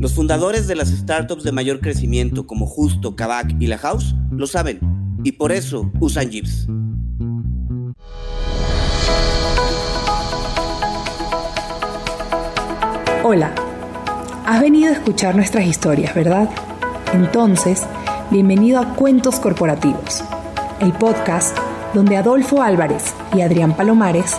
Los fundadores de las startups de mayor crecimiento como Justo, Kavak y La House lo saben y por eso usan Jeeps. Hola, has venido a escuchar nuestras historias, ¿verdad? Entonces, bienvenido a Cuentos Corporativos, el podcast donde Adolfo Álvarez y Adrián Palomares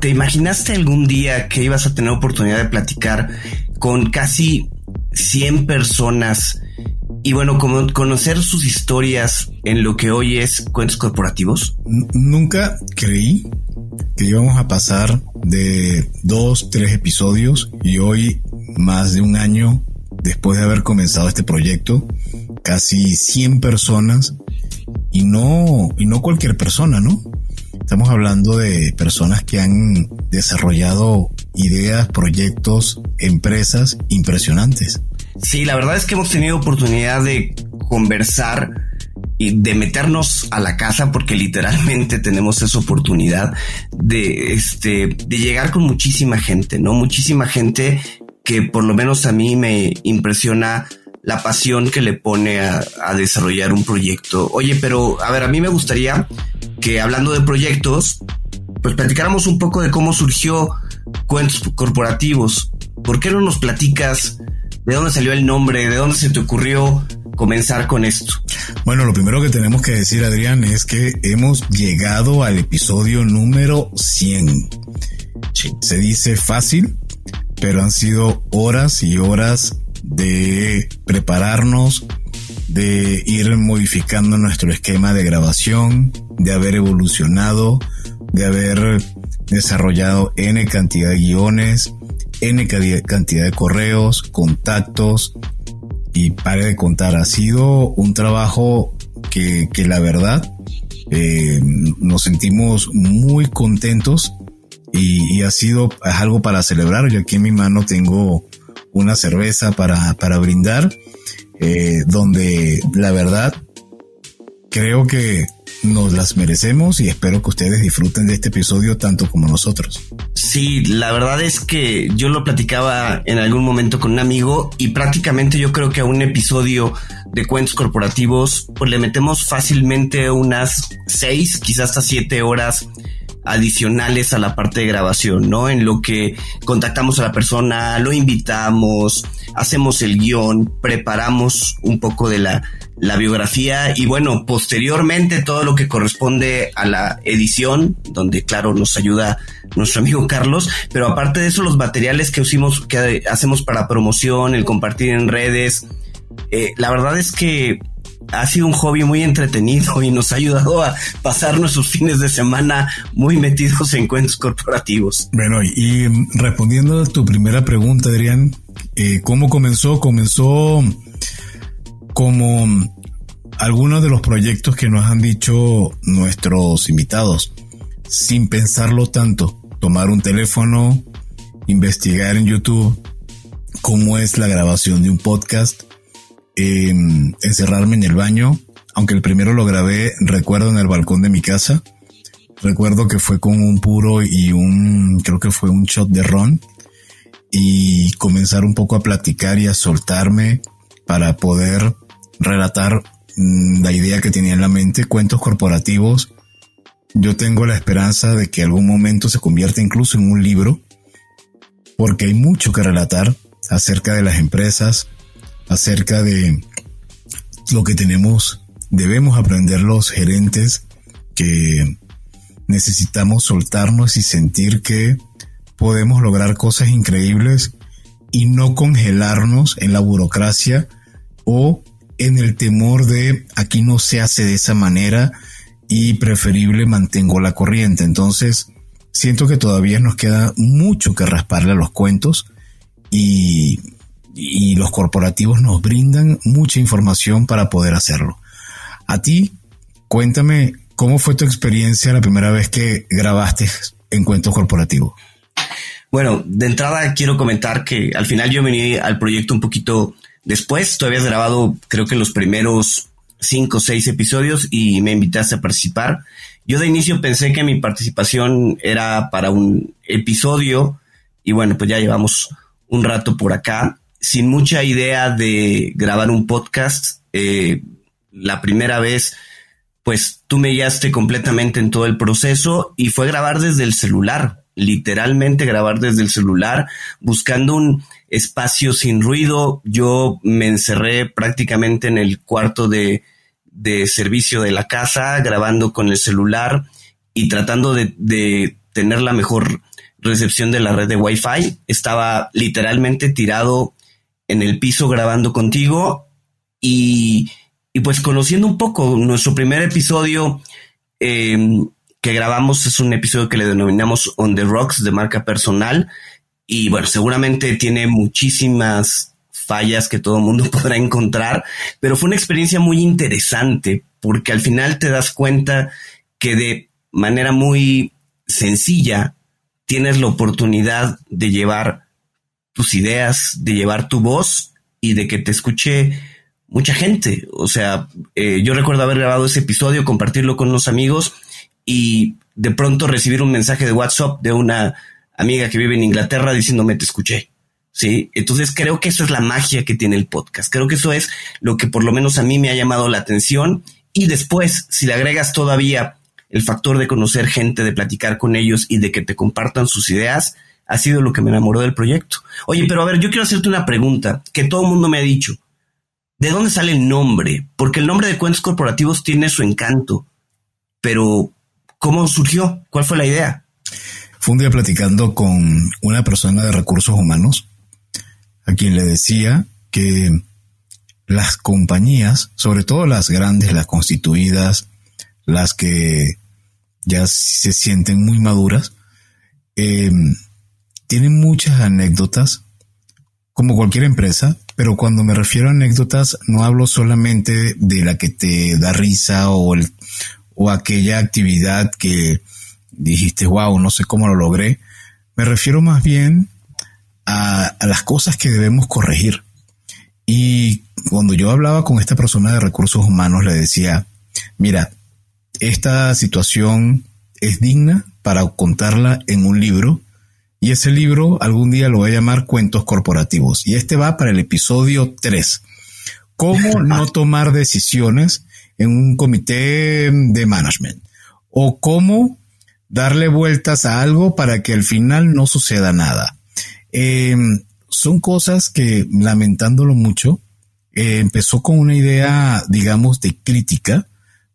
¿te imaginaste algún día que ibas a tener oportunidad de platicar con casi 100 personas y bueno, como conocer sus historias en lo que hoy es cuentos corporativos? nunca creí que íbamos a pasar de dos, tres episodios y hoy, más de un año después de haber comenzado este proyecto, casi 100 personas y no, y no cualquier persona, ¿no? Estamos hablando de personas que han desarrollado ideas, proyectos, empresas impresionantes. Sí, la verdad es que hemos tenido oportunidad de conversar y de meternos a la casa porque literalmente tenemos esa oportunidad de este de llegar con muchísima gente, ¿no? Muchísima gente que por lo menos a mí me impresiona la pasión que le pone a, a, desarrollar un proyecto. Oye, pero a ver, a mí me gustaría que hablando de proyectos, pues platicáramos un poco de cómo surgió Cuentos Corporativos. ¿Por qué no nos platicas de dónde salió el nombre, de dónde se te ocurrió comenzar con esto? Bueno, lo primero que tenemos que decir, Adrián, es que hemos llegado al episodio número 100. Sí. Se dice fácil, pero han sido horas y horas de prepararnos, de ir modificando nuestro esquema de grabación, de haber evolucionado, de haber desarrollado N cantidad de guiones, N cantidad de correos, contactos y pare de contar. Ha sido un trabajo que, que la verdad eh, nos sentimos muy contentos y, ha sido algo para celebrar. Yo aquí en mi mano tengo una cerveza para, para brindar, eh, donde la verdad creo que nos las merecemos y espero que ustedes disfruten de este episodio tanto como nosotros. Sí, la verdad es que yo lo platicaba en algún momento con un amigo y prácticamente yo creo que a un episodio de cuentos corporativos pues le metemos fácilmente unas seis, quizás hasta siete horas adicionales a la parte de grabación, ¿no? En lo que contactamos a la persona, lo invitamos, hacemos el guion, preparamos un poco de la, la biografía y bueno, posteriormente todo lo que corresponde a la edición, donde claro nos ayuda nuestro amigo Carlos, pero aparte de eso los materiales que usamos, que hacemos para promoción, el compartir en redes, eh, la verdad es que ha sido un hobby muy entretenido y nos ha ayudado a pasar nuestros fines de semana muy metidos en cuentos corporativos. Bueno, y respondiendo a tu primera pregunta, Adrián, eh, ¿cómo comenzó? Comenzó como algunos de los proyectos que nos han dicho nuestros invitados, sin pensarlo tanto, tomar un teléfono, investigar en YouTube cómo es la grabación de un podcast, em, encerrarme en el baño, aunque el primero lo grabé, recuerdo en el balcón de mi casa, recuerdo que fue con un puro y un, creo que fue un shot de ron, y comenzar un poco a platicar y a soltarme para poder relatar mm, la idea que tenía en la mente, cuentos corporativos. Yo tengo la esperanza de que algún momento se convierta incluso en un libro, porque hay mucho que relatar acerca de las empresas, acerca de lo que tenemos, debemos aprender los gerentes que necesitamos soltarnos y sentir que podemos lograr cosas increíbles y no congelarnos en la burocracia o en el temor de aquí no se hace de esa manera y preferible mantengo la corriente. Entonces, siento que todavía nos queda mucho que rasparle a los cuentos y, y los corporativos nos brindan mucha información para poder hacerlo. A ti, cuéntame cómo fue tu experiencia la primera vez que grabaste en cuentos corporativos. Bueno, de entrada quiero comentar que al final yo vení al proyecto un poquito después. Tú habías grabado, creo que los primeros cinco o seis episodios y me invitaste a participar. Yo de inicio pensé que mi participación era para un episodio y bueno, pues ya llevamos un rato por acá sin mucha idea de grabar un podcast. Eh, la primera vez, pues tú me guiaste completamente en todo el proceso y fue grabar desde el celular literalmente grabar desde el celular, buscando un espacio sin ruido. Yo me encerré prácticamente en el cuarto de, servicio de la casa, grabando con el celular y tratando de tener la mejor recepción de la red de Wi-Fi. Estaba literalmente tirado en el piso grabando contigo y, y pues conociendo un poco nuestro primer episodio. Eh, que grabamos es un episodio que le denominamos On the Rocks de marca personal. Y bueno, seguramente tiene muchísimas fallas que todo el mundo podrá encontrar, pero fue una experiencia muy interesante porque al final te das cuenta que de manera muy sencilla tienes la oportunidad de llevar tus ideas, de llevar tu voz y de que te escuche mucha gente. O sea, eh, yo recuerdo haber grabado ese episodio, compartirlo con unos amigos y de pronto recibir un mensaje de WhatsApp de una amiga que vive en Inglaterra diciéndome te escuché. Sí, entonces creo que eso es la magia que tiene el podcast. Creo que eso es lo que por lo menos a mí me ha llamado la atención. Y después, si le agregas todavía el factor de conocer gente, de platicar con ellos y de que te compartan sus ideas, ha sido lo que me enamoró del proyecto. Oye, pero a ver, yo quiero hacerte una pregunta que todo el mundo me ha dicho. ¿De dónde sale el nombre? Porque el nombre de cuentos corporativos tiene su encanto, pero ¿Cómo surgió? ¿Cuál fue la idea? Fue un día platicando con una persona de recursos humanos a quien le decía que las compañías, sobre todo las grandes, las constituidas, las que ya se sienten muy maduras, eh, tienen muchas anécdotas, como cualquier empresa, pero cuando me refiero a anécdotas no hablo solamente de la que te da risa o, o aquella actividad que dijiste, wow, no sé cómo lo logré. Me refiero más bien a, las cosas que debemos corregir. Y cuando yo hablaba con esta persona de recursos humanos, le decía, mira, esta situación es digna para contarla en un libro y ese libro algún día lo voy a llamar Cuentos Corporativos. Y este va para el episodio 3. ¿Cómo no tomar decisiones en un comité de management o cómo darle vueltas a algo para que al final no suceda nada. Em, son cosas que, lamentándolo mucho, eh, empezó con una idea, digamos, de crítica,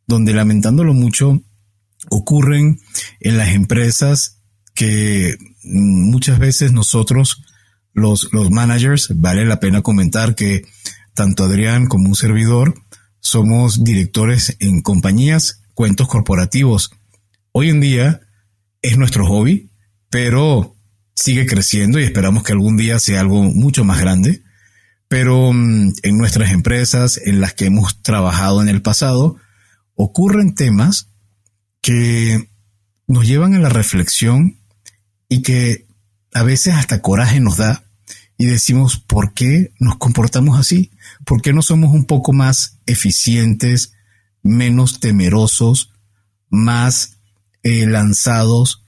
donde lamentándolo mucho, ocurren en las empresas que muchas veces nosotros, los, los managers, vale la pena comentar que tanto Adrián como un servidor, somos directores en compañías, cuentos corporativos. Hoy en día es nuestro hobby, pero sigue creciendo y esperamos que algún día sea algo mucho más grande. Pero mm, en nuestras empresas en las que hemos trabajado en el pasado, ocurren temas que nos llevan a la reflexión y que a veces hasta coraje nos da y decimos, ¿por qué nos comportamos así? ¿Por qué no somos un poco más eficientes, menos temerosos, más eh, lanzados,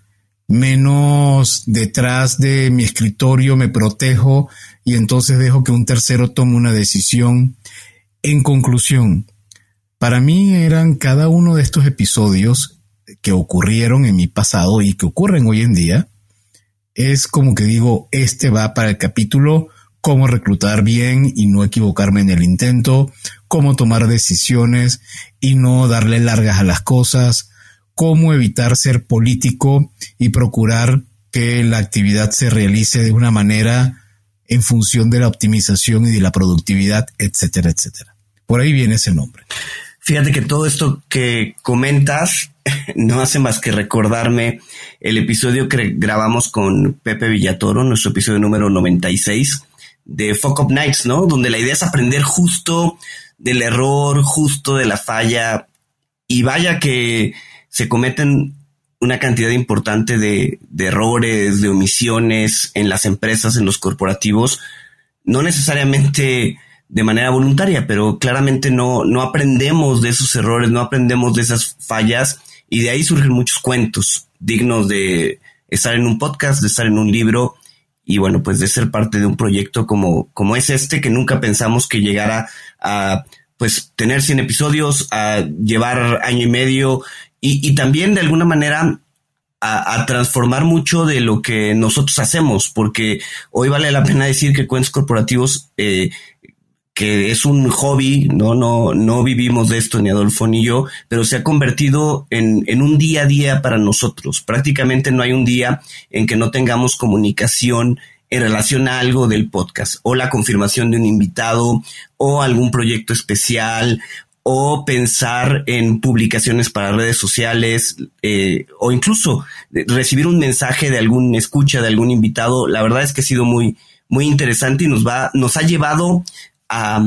menos detrás de mi escritorio me protejo y entonces dejo que un tercero tome una decisión? En conclusión, para mí eran cada uno de estos episodios que ocurrieron en mi pasado y que ocurren hoy en día, es como que digo, este va para el capítulo cómo reclutar bien y no equivocarme en el intento, cómo tomar decisiones y no darle largas a las cosas, cómo evitar ser político y procurar que la actividad se realice de una manera en función de la optimización y de la productividad, etcétera, etcétera. Por ahí viene ese nombre. Fíjate que todo esto que comentas no hace más que recordarme el episodio que grabamos con Pepe Villatoro, nuestro episodio número 96 de Fuck Up Nights, ¿no? Donde la idea es aprender justo del error, justo de la falla. Y vaya que se cometen una cantidad importante de, de errores, de omisiones en las empresas, en los corporativos, no necesariamente de manera voluntaria, pero claramente no, no aprendemos de esos errores, no aprendemos de esas fallas y de ahí surgen muchos cuentos dignos de estar en un podcast, de estar en un libro y bueno, pues de ser parte de un proyecto como, como es este, que nunca pensamos que llegara a pues tener 100 episodios, a llevar año y medio y, y también de alguna manera a, transformar mucho de lo que nosotros hacemos, porque hoy vale la pena decir que cuentos corporativos eh, que es un hobby, no, no, no vivimos de esto ni Adolfo ni yo, pero se ha convertido en, en, un día a día para nosotros. Prácticamente no hay un día en que no tengamos comunicación en relación a algo del podcast, o la confirmación de un invitado, o algún proyecto especial, o pensar en publicaciones para redes sociales, eh, o incluso recibir un mensaje de algún escucha, de algún invitado. La verdad es que ha sido muy, muy interesante y nos va, nos ha llevado a,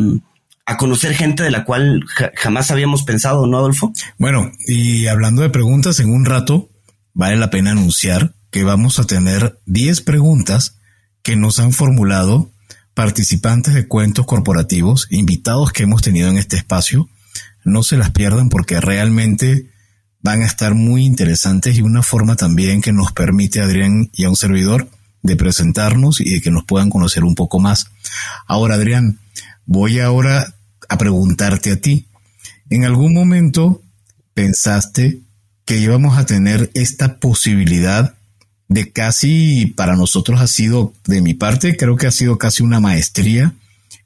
conocer gente de la cual jamás habíamos pensado, ¿no, Adolfo? Bueno, y hablando de preguntas, en un rato vale la pena anunciar que vamos a tener 10 preguntas que nos han formulado participantes de cuentos corporativos, invitados que hemos tenido en este espacio. No se las pierdan porque realmente van a estar muy interesantes y una forma también que nos permite a Adrián y a un servidor de presentarnos y de que nos puedan conocer un poco más. Ahora, Adrián, voy ahora a preguntarte a ti. ¿En algún momento pensaste que íbamos a tener esta posibilidad de casi, para nosotros ha sido, de mi parte, creo que ha sido casi una maestría,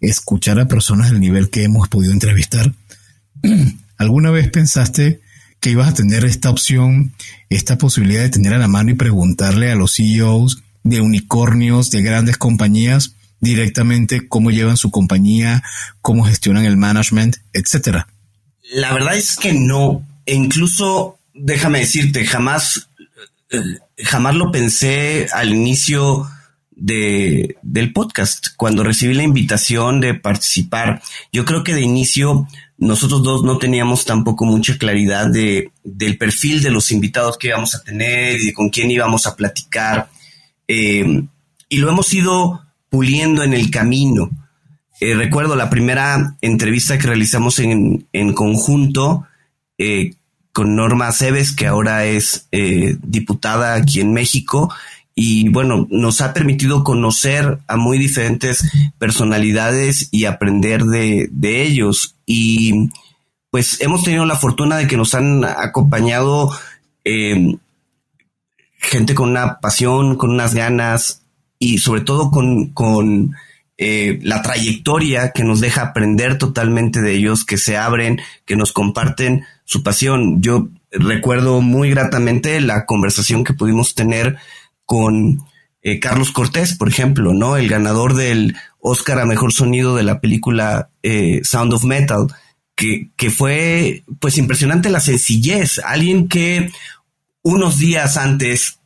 escuchar a personas del nivel que hemos podido entrevistar? ¿Alguna vez pensaste que ibas a tener esta opción, esta posibilidad de tener a la mano y preguntarle a los CEOs de unicornios, de grandes compañías, directamente cómo llevan su compañía, cómo gestionan el management, etcétera? La verdad es que no. E incluso, déjame decirte, jamás, eh, jamás lo pensé al inicio de, del podcast, cuando recibí la invitación de participar. Yo creo que de inicio nosotros dos no teníamos tampoco mucha claridad de, del perfil de los invitados que íbamos a tener y de con quién íbamos a platicar. Eh, y lo hemos ido puliendo en el camino. Eh, recuerdo la primera entrevista que realizamos en, en conjunto eh, con Norma Aceves, que ahora es diputada aquí en México. Y bueno, nos ha permitido conocer a muy diferentes personalidades y aprender de, de ellos. Y pues hemos tenido la fortuna de que nos han acompañado gente con una pasión, con unas ganas, y sobre todo con, con eh, la trayectoria que nos deja aprender totalmente de ellos, que se abren, que nos comparten su pasión. Yo recuerdo muy gratamente la conversación que pudimos tener con eh, Carlos Cortés, por ejemplo, ¿no? El ganador del Oscar a Mejor Sonido de la película eh, Sound of Metal, que, que fue pues impresionante la sencillez. Alguien que unos días antes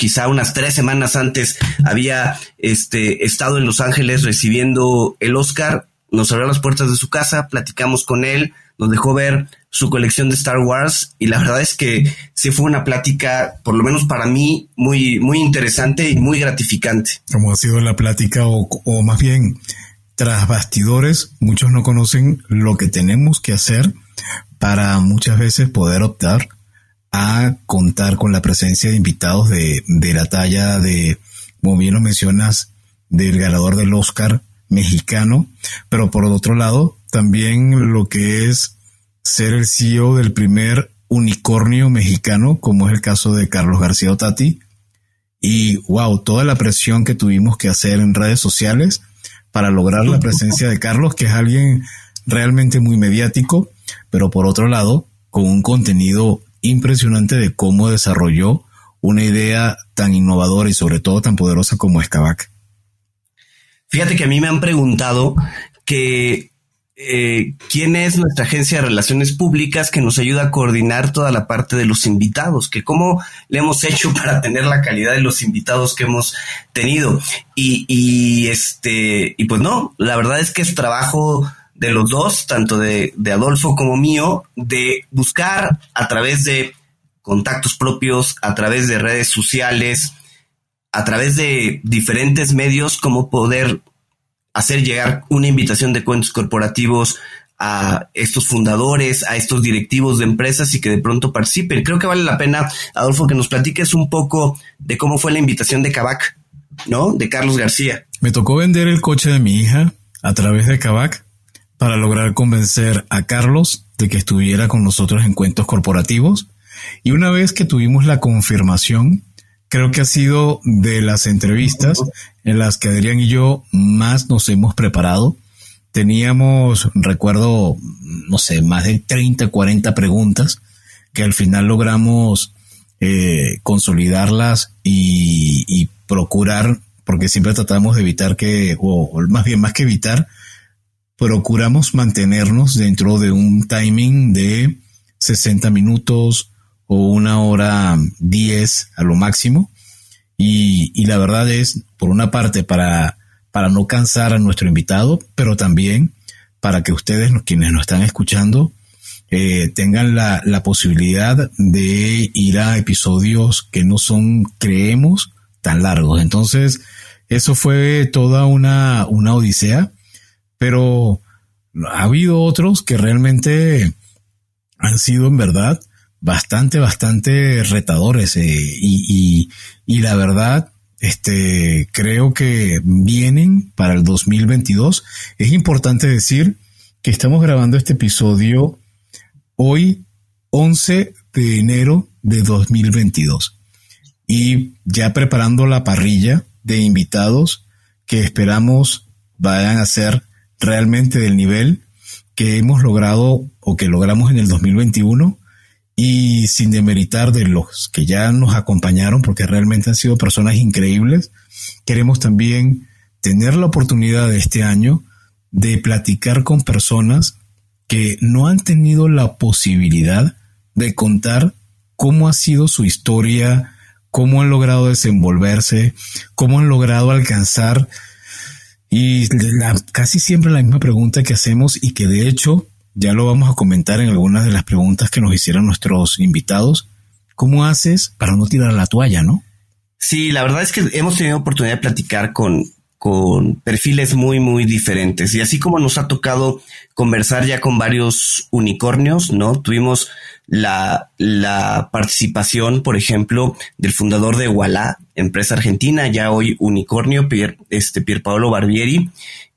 quizá unas tres semanas antes había este, estado en Los Ángeles recibiendo el Oscar, nos abrió las puertas de su casa, platicamos con él, nos dejó ver su colección de Star Wars y la verdad es que sí fue una plática, por lo menos para mí, muy, muy interesante y muy gratificante. Como ha sido la plática o, o más bien tras bastidores, muchos no conocen lo que tenemos que hacer para muchas veces poder optar a contar con la presencia de invitados de, de la talla de, como bien lo mencionas, del ganador del Oscar mexicano, pero por otro lado, también lo que es ser el CEO del primer unicornio mexicano, como es el caso de Carlos García Otati. Y wow, toda la presión que tuvimos que hacer en redes sociales para lograr la presencia de Carlos, que es alguien realmente muy mediático, pero por otro lado, con un contenido impresionante de cómo desarrolló una idea tan innovadora y sobre todo tan poderosa como es Fíjate que a mí me han preguntado que eh, quién es nuestra agencia de relaciones públicas que nos ayuda a coordinar toda la parte de los invitados, que cómo le hemos hecho para tener la calidad de los invitados que hemos tenido. Y este, y pues no, la verdad es que es trabajo de los dos, tanto de, de Adolfo como mío, de buscar a través de contactos propios, a través de redes sociales, a través de diferentes medios, cómo poder hacer llegar una invitación de cuentos corporativos a estos fundadores, a estos directivos de empresas y que de pronto participen. Creo que vale la pena, Adolfo, que nos platiques un poco de cómo fue la invitación de Cabac, ¿no? De Carlos García. Me tocó vender el coche de mi hija a través de Cabac para lograr convencer a Carlos de que estuviera con nosotros en cuentos corporativos. Y una vez que tuvimos la confirmación, creo que ha sido de las entrevistas en las que Adrián y yo más nos hemos preparado. Teníamos, recuerdo, no sé, más de 30, 40 preguntas que al final logramos eh, consolidarlas y, y, procurar, porque siempre tratamos de evitar que, o más bien más que evitar, procuramos mantenernos dentro de un timing de 60 minutos o una hora 10 a lo máximo. Y, la verdad es, por una parte, para, para no cansar a nuestro invitado, pero también para que ustedes, quienes nos están escuchando, eh, tengan la, la posibilidad de ir a episodios que no son, creemos, tan largos. Entonces, eso fue toda una, una odisea pero ha habido otros que realmente han sido en verdad bastante, bastante retadores eh, y, y, la verdad, este, creo que vienen para el 2022. Es importante decir que estamos grabando este episodio hoy, 11 de enero de 2022 y ya preparando la parrilla de invitados que esperamos vayan a ser realmente del nivel que hemos logrado o que logramos en el 2021 y sin demeritar de los que ya nos acompañaron porque realmente han sido personas increíbles, queremos también tener la oportunidad de este año de platicar con personas que no han tenido la posibilidad de contar cómo ha sido su historia, cómo han logrado desenvolverse, cómo han logrado alcanzar y casi siempre la misma pregunta que hacemos y que de hecho ya lo vamos a comentar en algunas de las preguntas que nos hicieron nuestros invitados. ¿Cómo haces para no tirar la toalla, no? Sí, la verdad es que hemos tenido oportunidad de platicar con, con perfiles muy, muy diferentes. Y así como nos ha tocado conversar ya con varios unicornios, ¿no? Tuvimos la, la participación, por ejemplo, del fundador de Walla, empresa argentina, ya hoy unicornio, Pier, este, Pier Paolo Barbieri.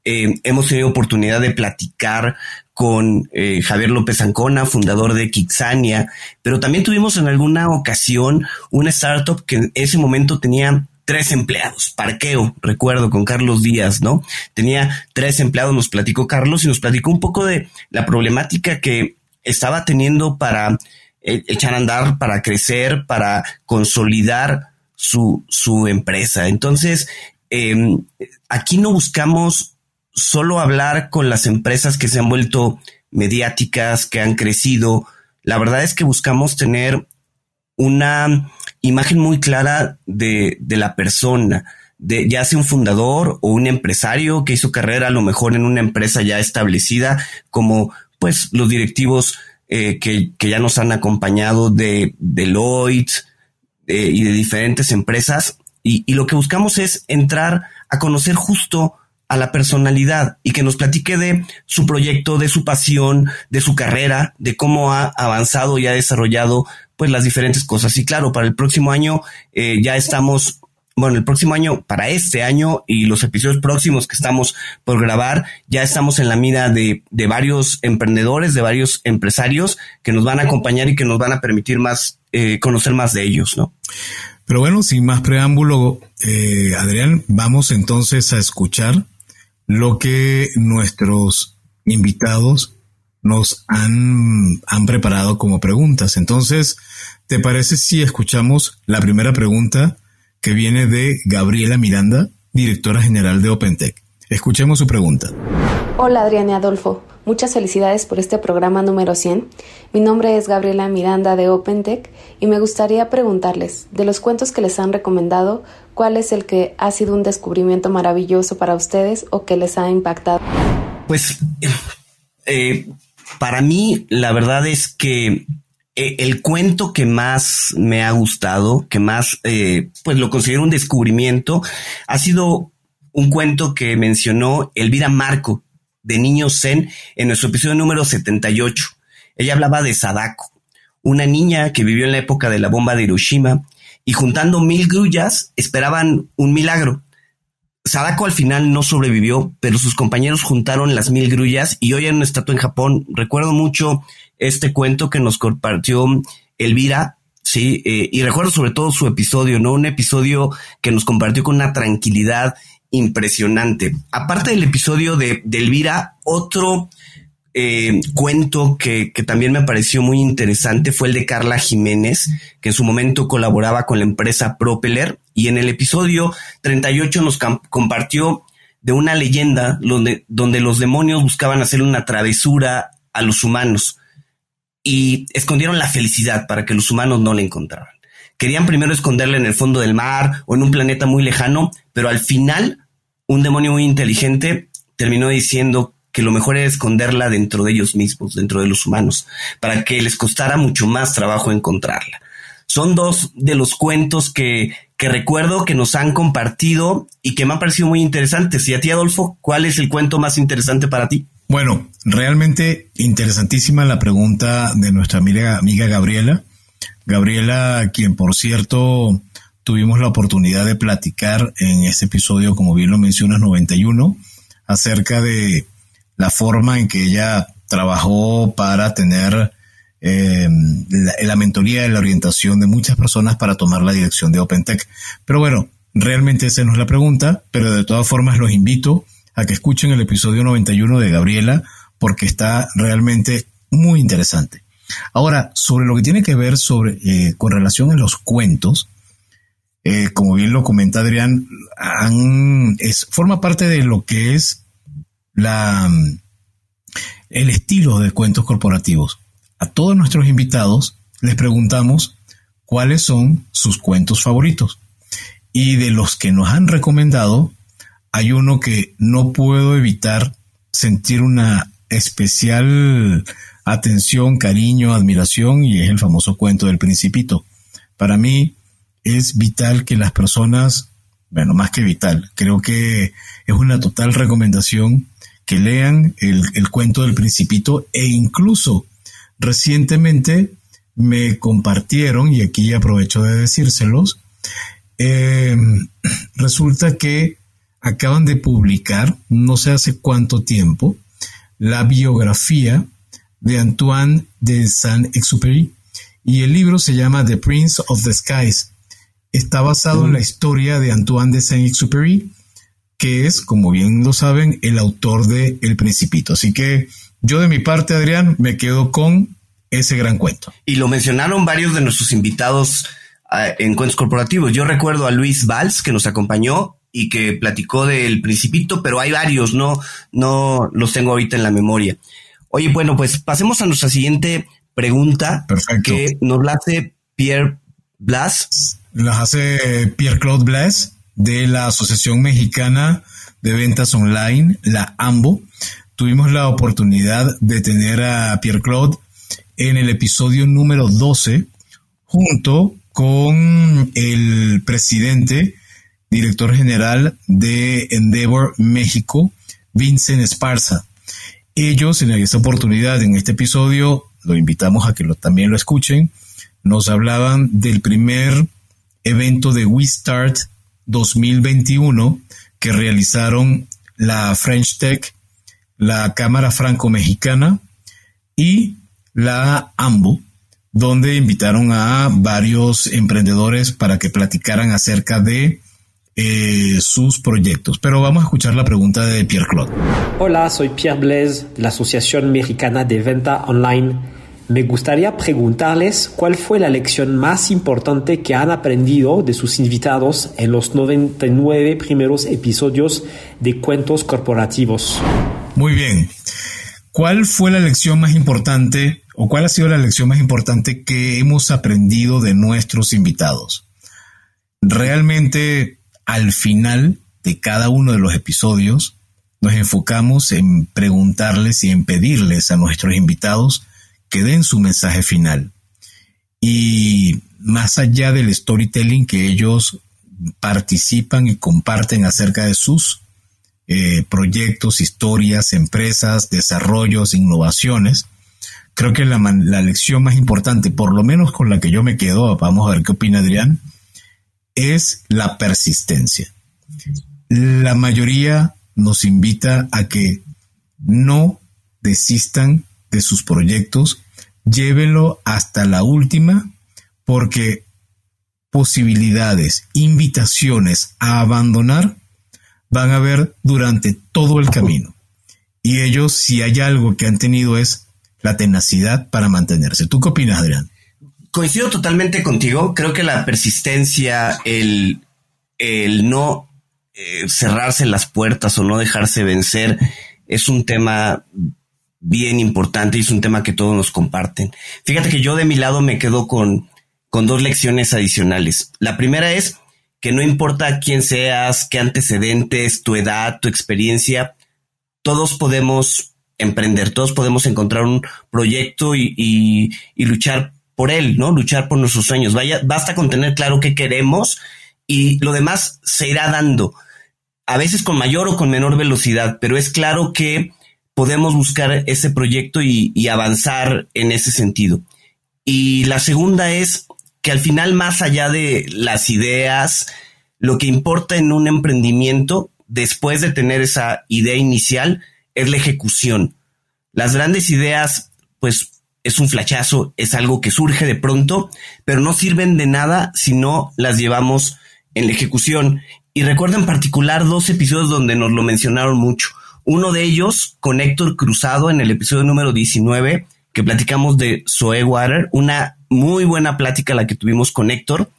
Eh, hemos tenido oportunidad de platicar con eh, Javier López Ancona, fundador de Kixania, pero también tuvimos en alguna ocasión una startup que en ese momento tenía tres empleados, parqueo, recuerdo, con Carlos Díaz, ¿no? Tenía tres empleados, nos platicó Carlos y nos platicó un poco de la problemática que estaba teniendo para eh, echar a andar, para crecer, para consolidar su, su empresa. Entonces, em, aquí no buscamos solo hablar con las empresas que se han vuelto mediáticas que han crecido. La verdad es que buscamos tener una imagen muy clara de, de la persona, de ya sea un fundador o un empresario que hizo carrera a lo mejor en una empresa ya establecida, como pues los directivos eh, que, que, ya nos han acompañado de Deloitte eh, y de diferentes empresas. Y, lo que buscamos es entrar a conocer justo a la personalidad y que nos platique de su proyecto, de su pasión, de su carrera, de cómo ha avanzado y ha desarrollado pues las diferentes cosas. Y claro, para el próximo año eh, ya estamos, bueno, el próximo año, para este año y los episodios próximos que estamos por grabar, ya estamos en la mira de, varios emprendedores, de varios empresarios que nos van a acompañar y que nos van a permitir más, eh, conocer más de ellos, ¿no? Pero bueno, sin más preámbulo, eh, Adrián, vamos entonces a escuchar lo que nuestros invitados nos han, han preparado como preguntas. Entonces, ¿te parece si escuchamos la primera pregunta que viene de Gabriela Miranda, directora general de OpenTech? Escuchemos su pregunta. Hola Adrián y Adolfo, muchas felicidades por este programa número 100. Mi nombre es Gabriela Miranda de OpenTech y me gustaría preguntarles, de los cuentos que les han recomendado, ¿cuál es el que ha sido un descubrimiento maravilloso para ustedes o que les ha impactado? Pues eh, para mí la verdad es que eh, el cuento que más me ha gustado, que más eh, pues lo considero un descubrimiento, ha sido un cuento que mencionó Elvira Marco de Niño Zen en nuestro episodio número 78. Ella hablaba de Sadako, una niña que vivió en la época de la bomba de Hiroshima y juntando mil grullas esperaban un milagro. Sadako al final no sobrevivió, pero sus compañeros juntaron las mil grullas y hoy en una estatua en Japón. Recuerdo mucho este cuento que nos compartió Elvira, sí, eh, y recuerdo sobre todo su episodio, ¿no? Un episodio que nos compartió con una tranquilidad impresionante. Aparte del episodio de, Elvira, otro eh, cuento que, que, también me pareció muy interesante fue el de Carla Jiménez, que en su momento colaboraba con la empresa Propeller y en el episodio 38 nos compartió de una leyenda donde, donde los demonios buscaban hacer una travesura a los humanos y escondieron la felicidad para que los humanos no la encontraran. Querían primero esconderla en el fondo del mar o en un planeta muy lejano, pero al final un demonio muy inteligente terminó diciendo que lo mejor era esconderla dentro de ellos mismos, dentro de los humanos, para que les costara mucho más trabajo encontrarla. Son dos de los cuentos que, que recuerdo que nos han compartido y que me han parecido muy interesantes. Y a ti, Adolfo, ¿cuál es el cuento más interesante para ti? Bueno, realmente interesantísima la pregunta de nuestra amiga, amiga Gabriela. Gabriela, quien por cierto tuvimos la oportunidad de platicar en ese episodio, como bien lo mencionas, 91, acerca de la forma en que ella trabajó para tener eh, la, la, mentoría y la orientación de muchas personas para tomar la dirección de OpenTech. Pero bueno, realmente esa no es la pregunta, pero de todas formas los invito a que escuchen el episodio 91 de Gabriela porque está realmente muy interesante. Ahora, sobre lo que tiene que ver sobre, eh, con relación a los cuentos, eh, como bien lo comenta Adrián, es, forma parte de lo que es la, el estilo de cuentos corporativos. A todos nuestros invitados les preguntamos cuáles son sus cuentos favoritos. Y de los que nos han recomendado, hay uno que no puedo evitar sentir una especial atención, cariño, admiración y es el famoso cuento del principito. Para mí, es vital que las personas, bueno, más que vital, creo que es una total recomendación que lean el, cuento del principito e incluso recientemente me compartieron, y aquí aprovecho de decírselos, eh, resulta que acaban de publicar, no sé hace cuánto tiempo, la biografía de Antoine de Saint-Exupéry y el libro se llama The Prince of the Skies está basado en la historia de Antoine de Saint-Exupéry, que es, como bien lo saben, el autor de El Principito. Así que yo de mi parte, Adrián, me quedo con ese gran cuento. Y lo mencionaron varios de nuestros invitados uh, en cuentos corporativos. Yo recuerdo a Luis Valls, que nos acompañó y que platicó del Principito, pero hay varios, no, no los tengo ahorita en la memoria. Oye, bueno, pues pasemos a nuestra siguiente pregunta que nos la hace Pierre Blas. Las hace Pierre Claude Blas de la Asociación Mexicana de Ventas Online, la AMBO. Tuvimos la oportunidad de tener a Pierre Claude en el episodio número 12 junto con el presidente, director general de Endeavor México, Vincent Esparza. Ellos en esta oportunidad, en este episodio, lo invitamos a que también lo escuchen, nos hablaban del primer evento de We Start 2021 que realizaron la French Tech, la Cámara Franco-Mexicana y la AMBO, donde invitaron a varios emprendedores para que platicaran acerca de eh, sus proyectos. Pero vamos a escuchar la pregunta de Pierre Claude. Hola, soy Pierre Blaise de la Asociación Mexicana de Venta Online. Me gustaría preguntarles cuál fue la lección más importante que han aprendido de sus invitados en los 99 primeros episodios de Cuentos Corporativos. Muy bien. ¿Cuál fue la lección más importante o cuál ha sido la lección más importante que hemos aprendido de nuestros invitados? Realmente al final de cada uno de los episodios nos enfocamos en preguntarles y en pedirles a nuestros invitados que den su mensaje final. Y más allá del storytelling que ellos participan y comparten acerca de sus eh, proyectos, historias, empresas, desarrollos, innovaciones. Creo que la, la lección más importante, por lo menos con la que yo me quedo, vamos a ver qué opina Adrián, es la persistencia. La mayoría nos invita a que no desistan de sus proyectos, llévenlo hasta la última, porque posibilidades, invitaciones a abandonar van a ver durante todo el camino. Y ellos, si hay algo que han tenido es la tenacidad para mantenerse. ¿Tú qué opinas, Adrián? Coincido totalmente contigo. Creo que la persistencia, el, el no eh, cerrarse las puertas o no dejarse vencer es un tema bien importante y es un tema que todos nos comparten. Fíjate que yo de mi lado me quedo con, con dos lecciones adicionales. La primera es que no importa quién seas, qué antecedentes, tu edad, tu experiencia, todos podemos emprender, todos podemos encontrar un proyecto y, luchar por él, ¿no? Luchar por nuestros sueños. Vaya, basta con tener claro qué queremos y lo demás se irá dando, a veces con mayor o con menor velocidad, pero es claro que podemos buscar ese proyecto y avanzar en ese sentido. Y la segunda es que al final, más allá de las ideas, lo que importa en un emprendimiento, después de tener esa idea inicial, es la ejecución. Las grandes ideas, pues es un flachazo, es algo que surge de pronto, pero no sirven de nada si no las llevamos en la ejecución. Y recuerdo en particular dos episodios donde nos lo mencionaron mucho. Uno de ellos con Héctor Cruzado en el episodio número 19, que platicamos de Zoe Water, una muy buena plática la que tuvimos con Héctor.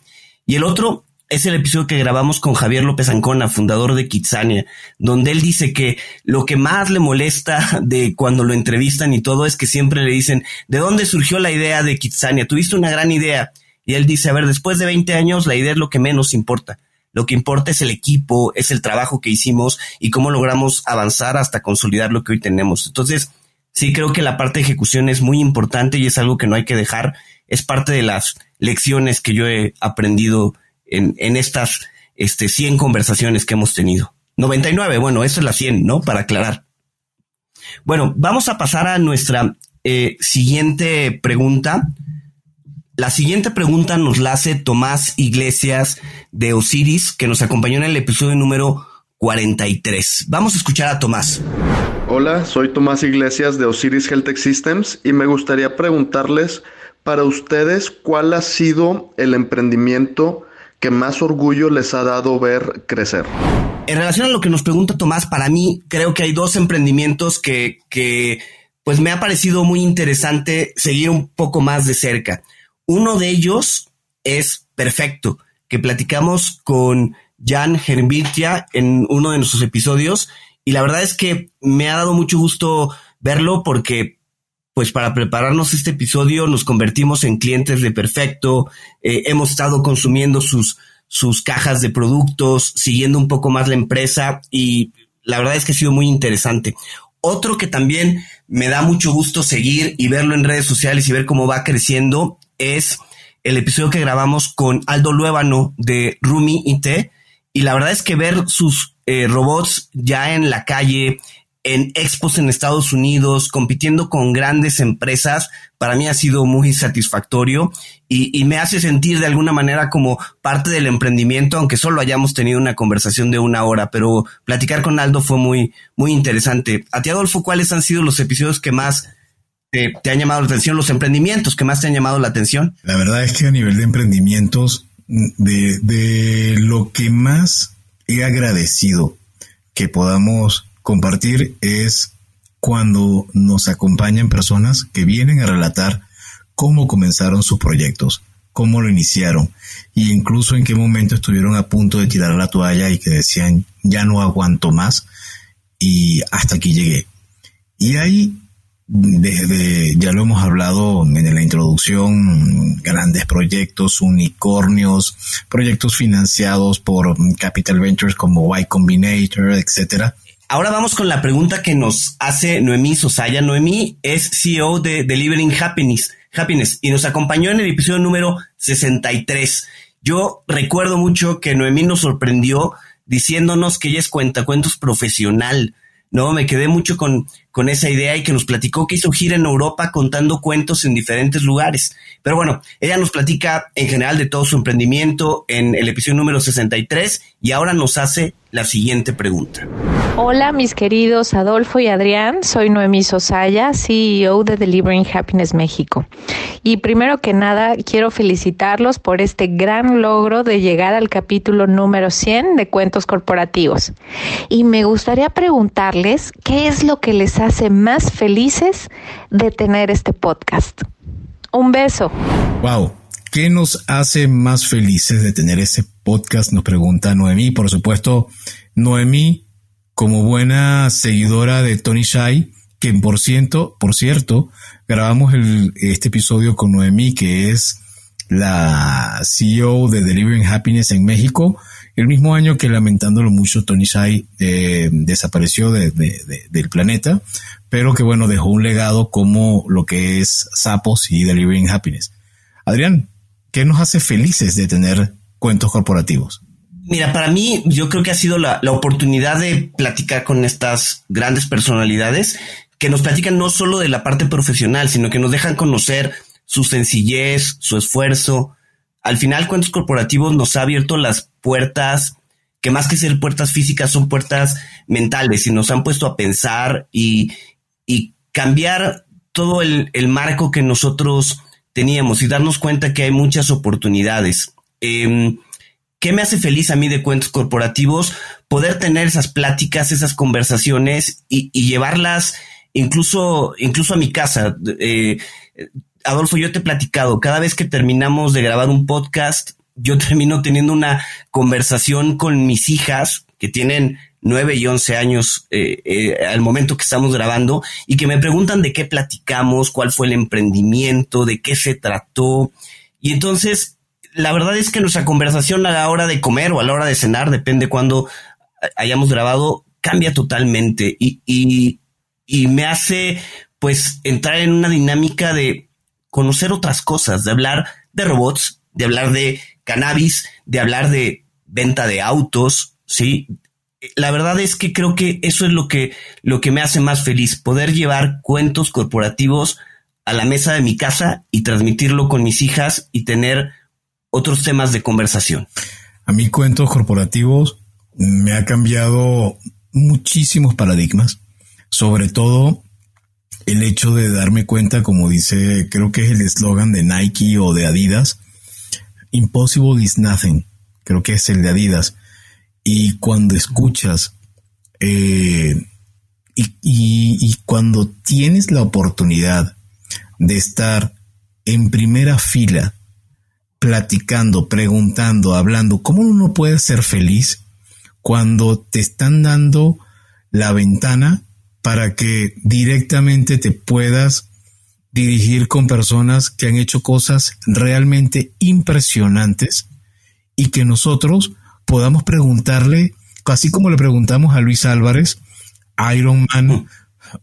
Y el otro es el episodio que grabamos con Javier López Ancona, fundador de Kitsania, donde él dice que lo que más le molesta de cuando lo entrevistan y todo es que siempre le dicen, ¿de dónde surgió la idea de Kitsania? Tuviste una gran idea. Y él dice, a ver, después de 20 años la idea es lo que menos importa. Lo que importa es el equipo, es el trabajo que hicimos y cómo logramos avanzar hasta consolidar lo que hoy tenemos. Entonces, sí creo que la parte de ejecución es muy importante y es algo que no hay que dejar es parte de las lecciones que yo he aprendido en, estas este, 100 conversaciones que hemos tenido. 99, bueno, eso es la 100, ¿no? Para aclarar. Bueno, vamos a pasar a nuestra eh, siguiente pregunta. La siguiente pregunta nos la hace Tomás Iglesias de Osiris, que nos acompañó en el episodio número 43. Vamos a escuchar a Tomás. Hola, soy Tomás Iglesias de Osiris Health Systems y me gustaría preguntarles para ustedes, ¿cuál ha sido el emprendimiento que más orgullo les ha dado ver crecer? En relación a lo que nos pregunta Tomás, para mí creo que hay dos emprendimientos que, que pues me ha parecido muy interesante seguir un poco más de cerca. Uno de ellos es Perfecto, que platicamos con Jan Hermitia en uno de nuestros episodios y la verdad es que me ha dado mucho gusto verlo porque pues para prepararnos este episodio nos convertimos en clientes de Perfecto, eh, hemos estado consumiendo sus, sus cajas de productos, siguiendo un poco más la empresa y la verdad es que ha sido muy interesante. Otro que también me da mucho gusto seguir y verlo en redes sociales y ver cómo va creciendo es el episodio que grabamos con Aldo Luébano de Rumi IT. Y la verdad es que ver sus eh, robots ya en la calle, en expos en Estados Unidos, compitiendo con grandes empresas, para mí ha sido muy satisfactorio y, me hace sentir de alguna manera como parte del emprendimiento, aunque solo hayamos tenido una conversación de una hora, pero platicar con Aldo fue muy, muy interesante. A ti, Adolfo, ¿cuáles han sido los episodios que más te, te han llamado la atención, los emprendimientos que más te han llamado la atención? La verdad es que a nivel de emprendimientos, de, de lo que más he agradecido que podamos Compartir es cuando nos acompañan personas que vienen a relatar cómo comenzaron sus proyectos, cómo lo iniciaron e incluso en qué momento estuvieron a punto de tirar la toalla y que decían ya no aguanto más y hasta aquí llegué. Y ahí, desde, ya lo hemos hablado en la introducción, grandes proyectos, unicornios, proyectos financiados por Capital Ventures como Y Combinator, etcétera, Ahora vamos con la pregunta que nos hace Noemí Sosaya. Noemí es CEO de Delivering Happiness, Happiness y nos acompañó en el episodio número 63. Yo recuerdo mucho que Noemí nos sorprendió diciéndonos que ella es cuentacuentos profesional. No, me quedé mucho con, con esa idea y que nos platicó que hizo gira en Europa contando cuentos en diferentes lugares. Pero bueno, ella nos platica en general de todo su emprendimiento en el episodio número 63 y ahora nos hace la siguiente pregunta. Hola mis queridos Adolfo y Adrián, soy Noemí Sosaya, CEO de Delivering Happiness México. Y primero que nada quiero felicitarlos por este gran logro de llegar al capítulo número 100 de Cuentos Corporativos. Y me gustaría preguntarles qué es lo que les hace más felices de tener este podcast. Un beso. Wow. ¿Qué nos hace más felices de tener este podcast? Nos pregunta Noemí. Por supuesto, Noemí, como buena seguidora de Tony Shai, que por ciento, por cierto, grabamos este episodio con Noemí, que es la CEO de Delivering Happiness en México, el mismo año que lamentándolo mucho Tony Shai eh, desapareció del planeta, pero que bueno, dejó un legado como lo que es Sapos y Delivering Happiness. Adrián, ¿Qué nos hace felices de tener cuentos corporativos? Mira, para mí yo creo que ha sido la, oportunidad de platicar con estas grandes personalidades que nos platican no solo de la parte profesional, sino que nos dejan conocer su sencillez, su esfuerzo. Al final, Cuentos Corporativos nos ha abierto las puertas, que más que ser puertas físicas, son puertas mentales y nos han puesto a pensar y, cambiar todo el, el marco que nosotros teníamos y darnos cuenta que hay muchas oportunidades. Em, ¿Qué me hace feliz a mí de cuentos corporativos? Poder tener esas pláticas, esas conversaciones y, llevarlas incluso, incluso a mi casa. Eh, Adolfo, yo te he platicado, cada vez que terminamos de grabar un podcast, yo termino teniendo una conversación con mis hijas que tienen 9 y 11 años eh, eh, al momento que estamos grabando y que me preguntan de qué platicamos, cuál fue el emprendimiento, de qué se trató. Y entonces, la verdad es que nuestra conversación a la hora de comer o a la hora de cenar, depende cuando hayamos grabado, cambia totalmente y, y, y me hace pues entrar en una dinámica de conocer otras cosas, de hablar de robots, de hablar de cannabis, de hablar de venta de autos, ¿sí? la verdad es que creo que eso es lo que, lo que me hace más feliz, poder llevar cuentos corporativos a la mesa de mi casa y transmitirlo con mis hijas y tener otros temas de conversación. A mí cuentos corporativos me ha cambiado muchísimos paradigmas, sobre todo el hecho de darme cuenta, como dice, creo que es el eslogan de Nike o de Adidas, Impossible is nothing, creo que es el de Adidas. Y cuando escuchas eh, y, cuando tienes la oportunidad de estar en primera fila, platicando, preguntando, hablando, ¿cómo uno puede ser feliz cuando te están dando la ventana para que directamente te puedas dirigir con personas que han hecho cosas realmente impresionantes y que nosotros podamos preguntarle, así como le preguntamos a Luis Álvarez, Iron Man,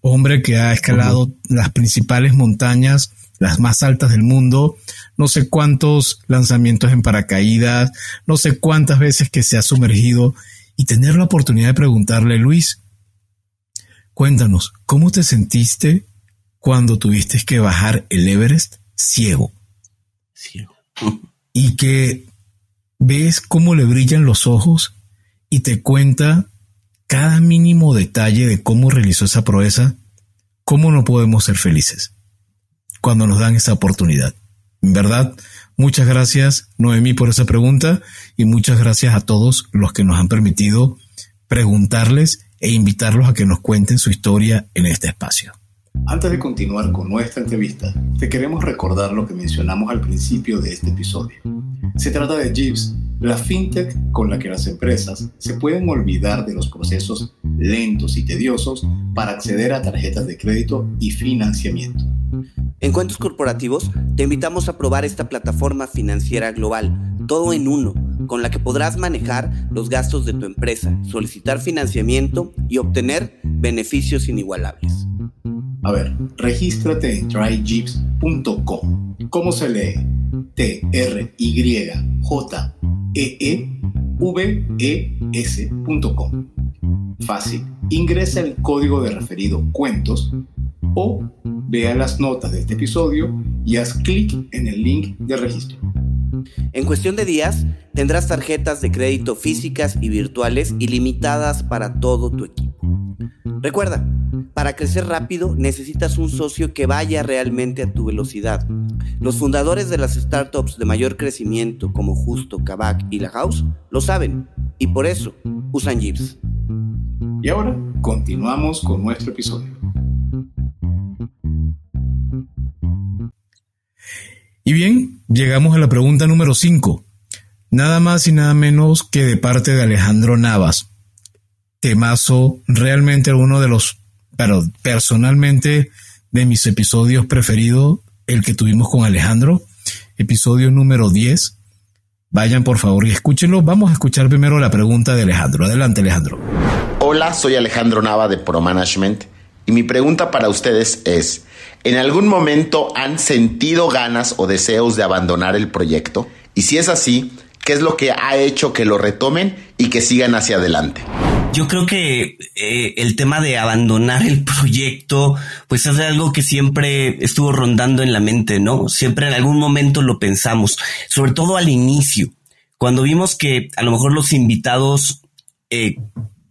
hombre que ha escalado las principales montañas, las más altas del mundo, no sé cuántos lanzamientos en paracaídas, no sé cuántas veces que se ha sumergido y tener la oportunidad de preguntarle, Luis, cuéntanos, ¿cómo te sentiste cuando tuviste que bajar el Everest ciego? Ciego. Y que ves cómo le brillan los ojos y te cuenta cada mínimo detalle de cómo realizó esa proeza, ¿cómo no podemos ser felices cuando nos dan esa oportunidad? En verdad, muchas gracias Noemí por esa pregunta y muchas gracias a todos los que nos han permitido preguntarles e invitarlos a que nos cuenten su historia en este espacio. Antes de continuar con nuestra entrevista, te queremos recordar lo que mencionamos al principio de este episodio. Se trata de Jeeves, la fintech con la que las empresas se pueden olvidar de los procesos lentos y tediosos para acceder a tarjetas de crédito y financiamiento. En Cuentos Corporativos te invitamos a probar esta plataforma financiera global, todo en uno, con la que podrás manejar los gastos de tu empresa, solicitar financiamiento y obtener beneficios inigualables. A ver, regístrate en tryjeeps.com. ¿Cómo se lee? T-R-Y-J-E-E-V-E-S.com. Fácil. Ingresa el código de referido cuentos o vea las notas de este episodio y haz clic en el link de registro. En cuestión de días, tendrás tarjetas de crédito físicas y virtuales ilimitadas para todo tu equipo. Recuerda, para crecer rápido necesitas un socio que vaya realmente a tu velocidad. Los fundadores de las startups de mayor crecimiento como Justo, Kavak y La House lo saben y por eso usan Jeeps. Y ahora continuamos con nuestro episodio. Y bien, llegamos a la pregunta número 5. Nada más y nada menos que de parte de Alejandro Navas. Temazo, realmente uno de los, pero personalmente de mis episodios preferidos, el que tuvimos con Alejandro, episodio número 10. Vayan por favor y escúchenlo. Vamos a escuchar primero la pregunta de Alejandro. Adelante Alejandro. Hola, soy Alejandro Nava de Pro Management y mi pregunta para ustedes es, ¿En algún momento han sentido ganas o deseos de abandonar el proyecto? Y si es así, ¿qué es lo que ha hecho que lo retomen y que sigan hacia adelante? Yo creo que eh, el tema de abandonar el proyecto, pues es algo que siempre estuvo rondando en la mente, ¿no? Siempre en algún momento lo pensamos, sobre todo al inicio, cuando vimos que a lo mejor los invitados eh,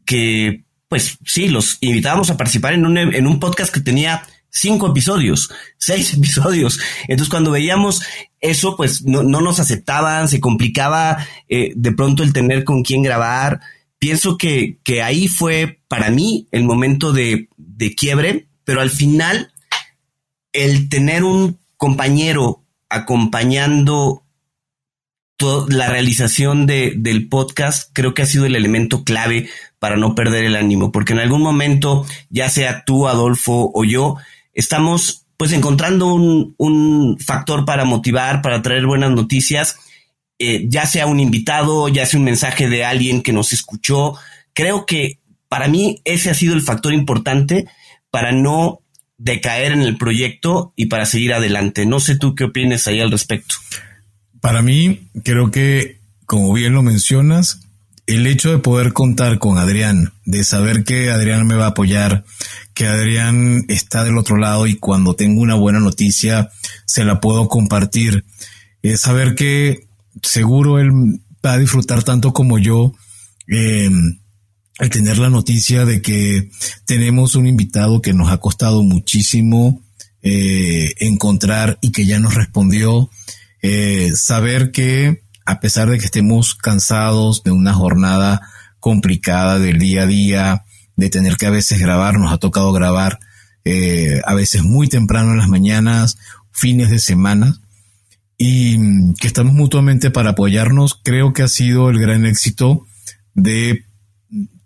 que, pues sí, los invitábamos a participar en un, en un podcast que tenía cinco episodios, seis episodios. Entonces cuando veíamos eso, pues no, nos aceptaban, se complicaba eh, de pronto el tener con quién grabar. Pienso que, que ahí fue para mí el momento de, de quiebre, pero al final el tener un compañero acompañando la realización de, del podcast creo que ha sido el elemento clave para no perder el ánimo, porque en algún momento, ya sea tú, Adolfo o yo, estamos pues encontrando un, factor para motivar, para traer buenas noticias, eh, ya sea un invitado, ya sea un mensaje de alguien que nos escuchó. Creo que para mí ese ha sido el factor importante para no decaer en el proyecto y para seguir adelante. No sé tú qué opinas ahí al respecto. Para mí, creo que, como bien lo mencionas, el hecho de poder contar con Adrián, de saber que Adrián me va a apoyar, que Adrián está del otro lado y cuando tengo una buena noticia se la puedo compartir, es saber que seguro él va a disfrutar tanto como yo eh, al tener la noticia de que tenemos un invitado que nos ha costado muchísimo eh, encontrar y que ya nos respondió, eh, saber que a pesar de que estemos cansados de una jornada complicada del día a día, de tener que a veces grabar, nos ha tocado grabar eh, a veces muy temprano en las mañanas, fines de semana, y que estamos mutuamente para apoyarnos, creo que ha sido el gran éxito de,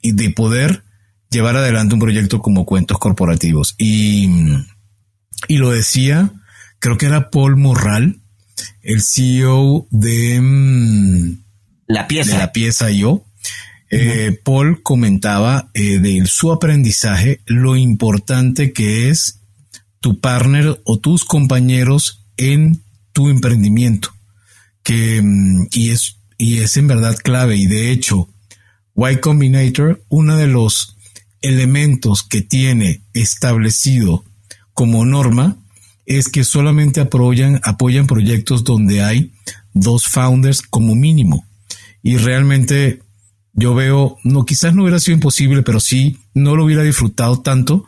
de poder llevar adelante un proyecto como Cuentos Corporativos. Y, y lo decía creo que era Paul Morral, el CEO de mm, la pieza. De la pieza yo. Eh, Paul comentaba eh, de su aprendizaje lo importante que es tu partner o tus compañeros en tu emprendimiento. Que, mm, y, es, y es en verdad clave. Y de hecho, Y Combinator, uno de los elementos que tiene establecido como norma es que solamente apoyan, apoyan proyectos donde hay dos founders como mínimo. Y realmente yo veo, no, quizás no hubiera sido imposible, pero sí no lo hubiera disfrutado tanto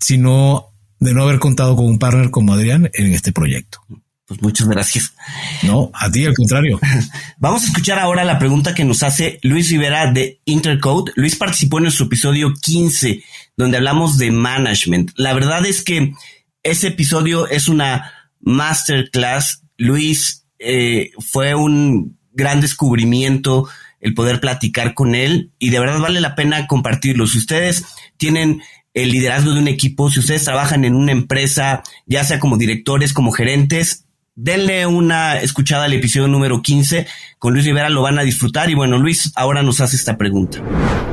si no, de no haber contado con un partner como Adrián en este proyecto. Pues muchas gracias. No, a ti al contrario. Vamos a escuchar ahora la pregunta que nos hace Luis Rivera de Intercode. Luis participó en nuestro episodio 15, donde hablamos de management. La verdad es que ese episodio es una masterclass. Luis eh, fue un gran descubrimiento el poder platicar con él y de verdad vale la pena compartirlo. Si ustedes tienen el liderazgo de un equipo, si ustedes trabajan en una empresa, ya sea como directores, como gerentes, denle una escuchada al episodio número 15. Con Luis Rivera lo van a disfrutar. Y bueno, Luis ahora nos hace esta pregunta.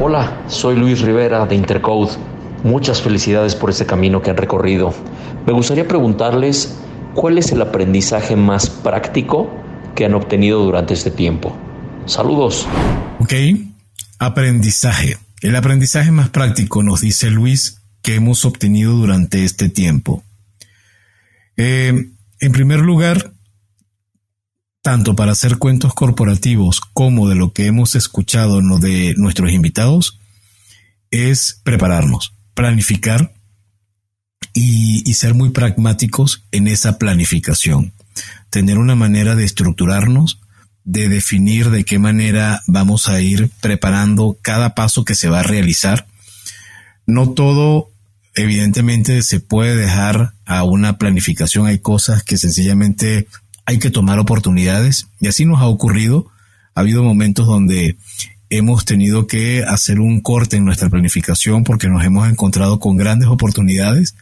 Hola, soy Luis Rivera de Intercode. Muchas felicidades por este camino que han recorrido. Me gustaría preguntarles cuál es el aprendizaje más práctico que han obtenido durante este tiempo. Saludos. Ok, aprendizaje. El aprendizaje más práctico, nos dice Luis, que hemos obtenido durante este tiempo. Eh, en primer lugar, tanto para hacer cuentos corporativos como de lo que hemos escuchado de nuestros invitados, es prepararnos, planificar y, y ser muy pragmáticos en esa planificación. Tener una manera de estructurarnos, de definir de qué manera vamos a ir preparando cada paso que se va a realizar. No todo, evidentemente, se puede dejar a una planificación. Hay cosas que sencillamente hay que tomar oportunidades y así nos ha ocurrido. Ha habido momentos donde hemos tenido que hacer un corte en nuestra planificación porque nos hemos encontrado con grandes oportunidades,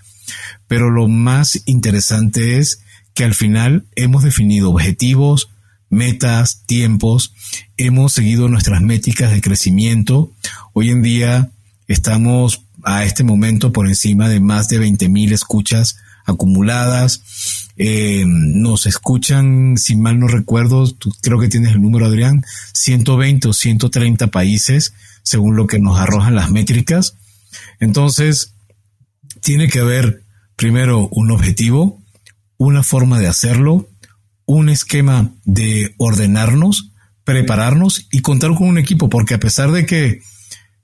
pero lo más interesante es que al final hemos definido objetivos, metas, tiempos, hemos seguido nuestras métricas de crecimiento. Hoy en día estamos a este momento por encima de más de 20 mil escuchas acumuladas. Eh, nos escuchan, si mal no recuerdo, creo que tienes el número, Adrián, 120 o 130 países, según lo que nos arrojan las métricas. Entonces, tiene que haber primero un objetivo, una forma de hacerlo, un esquema de ordenarnos, prepararnos y contar con un equipo, porque a pesar de que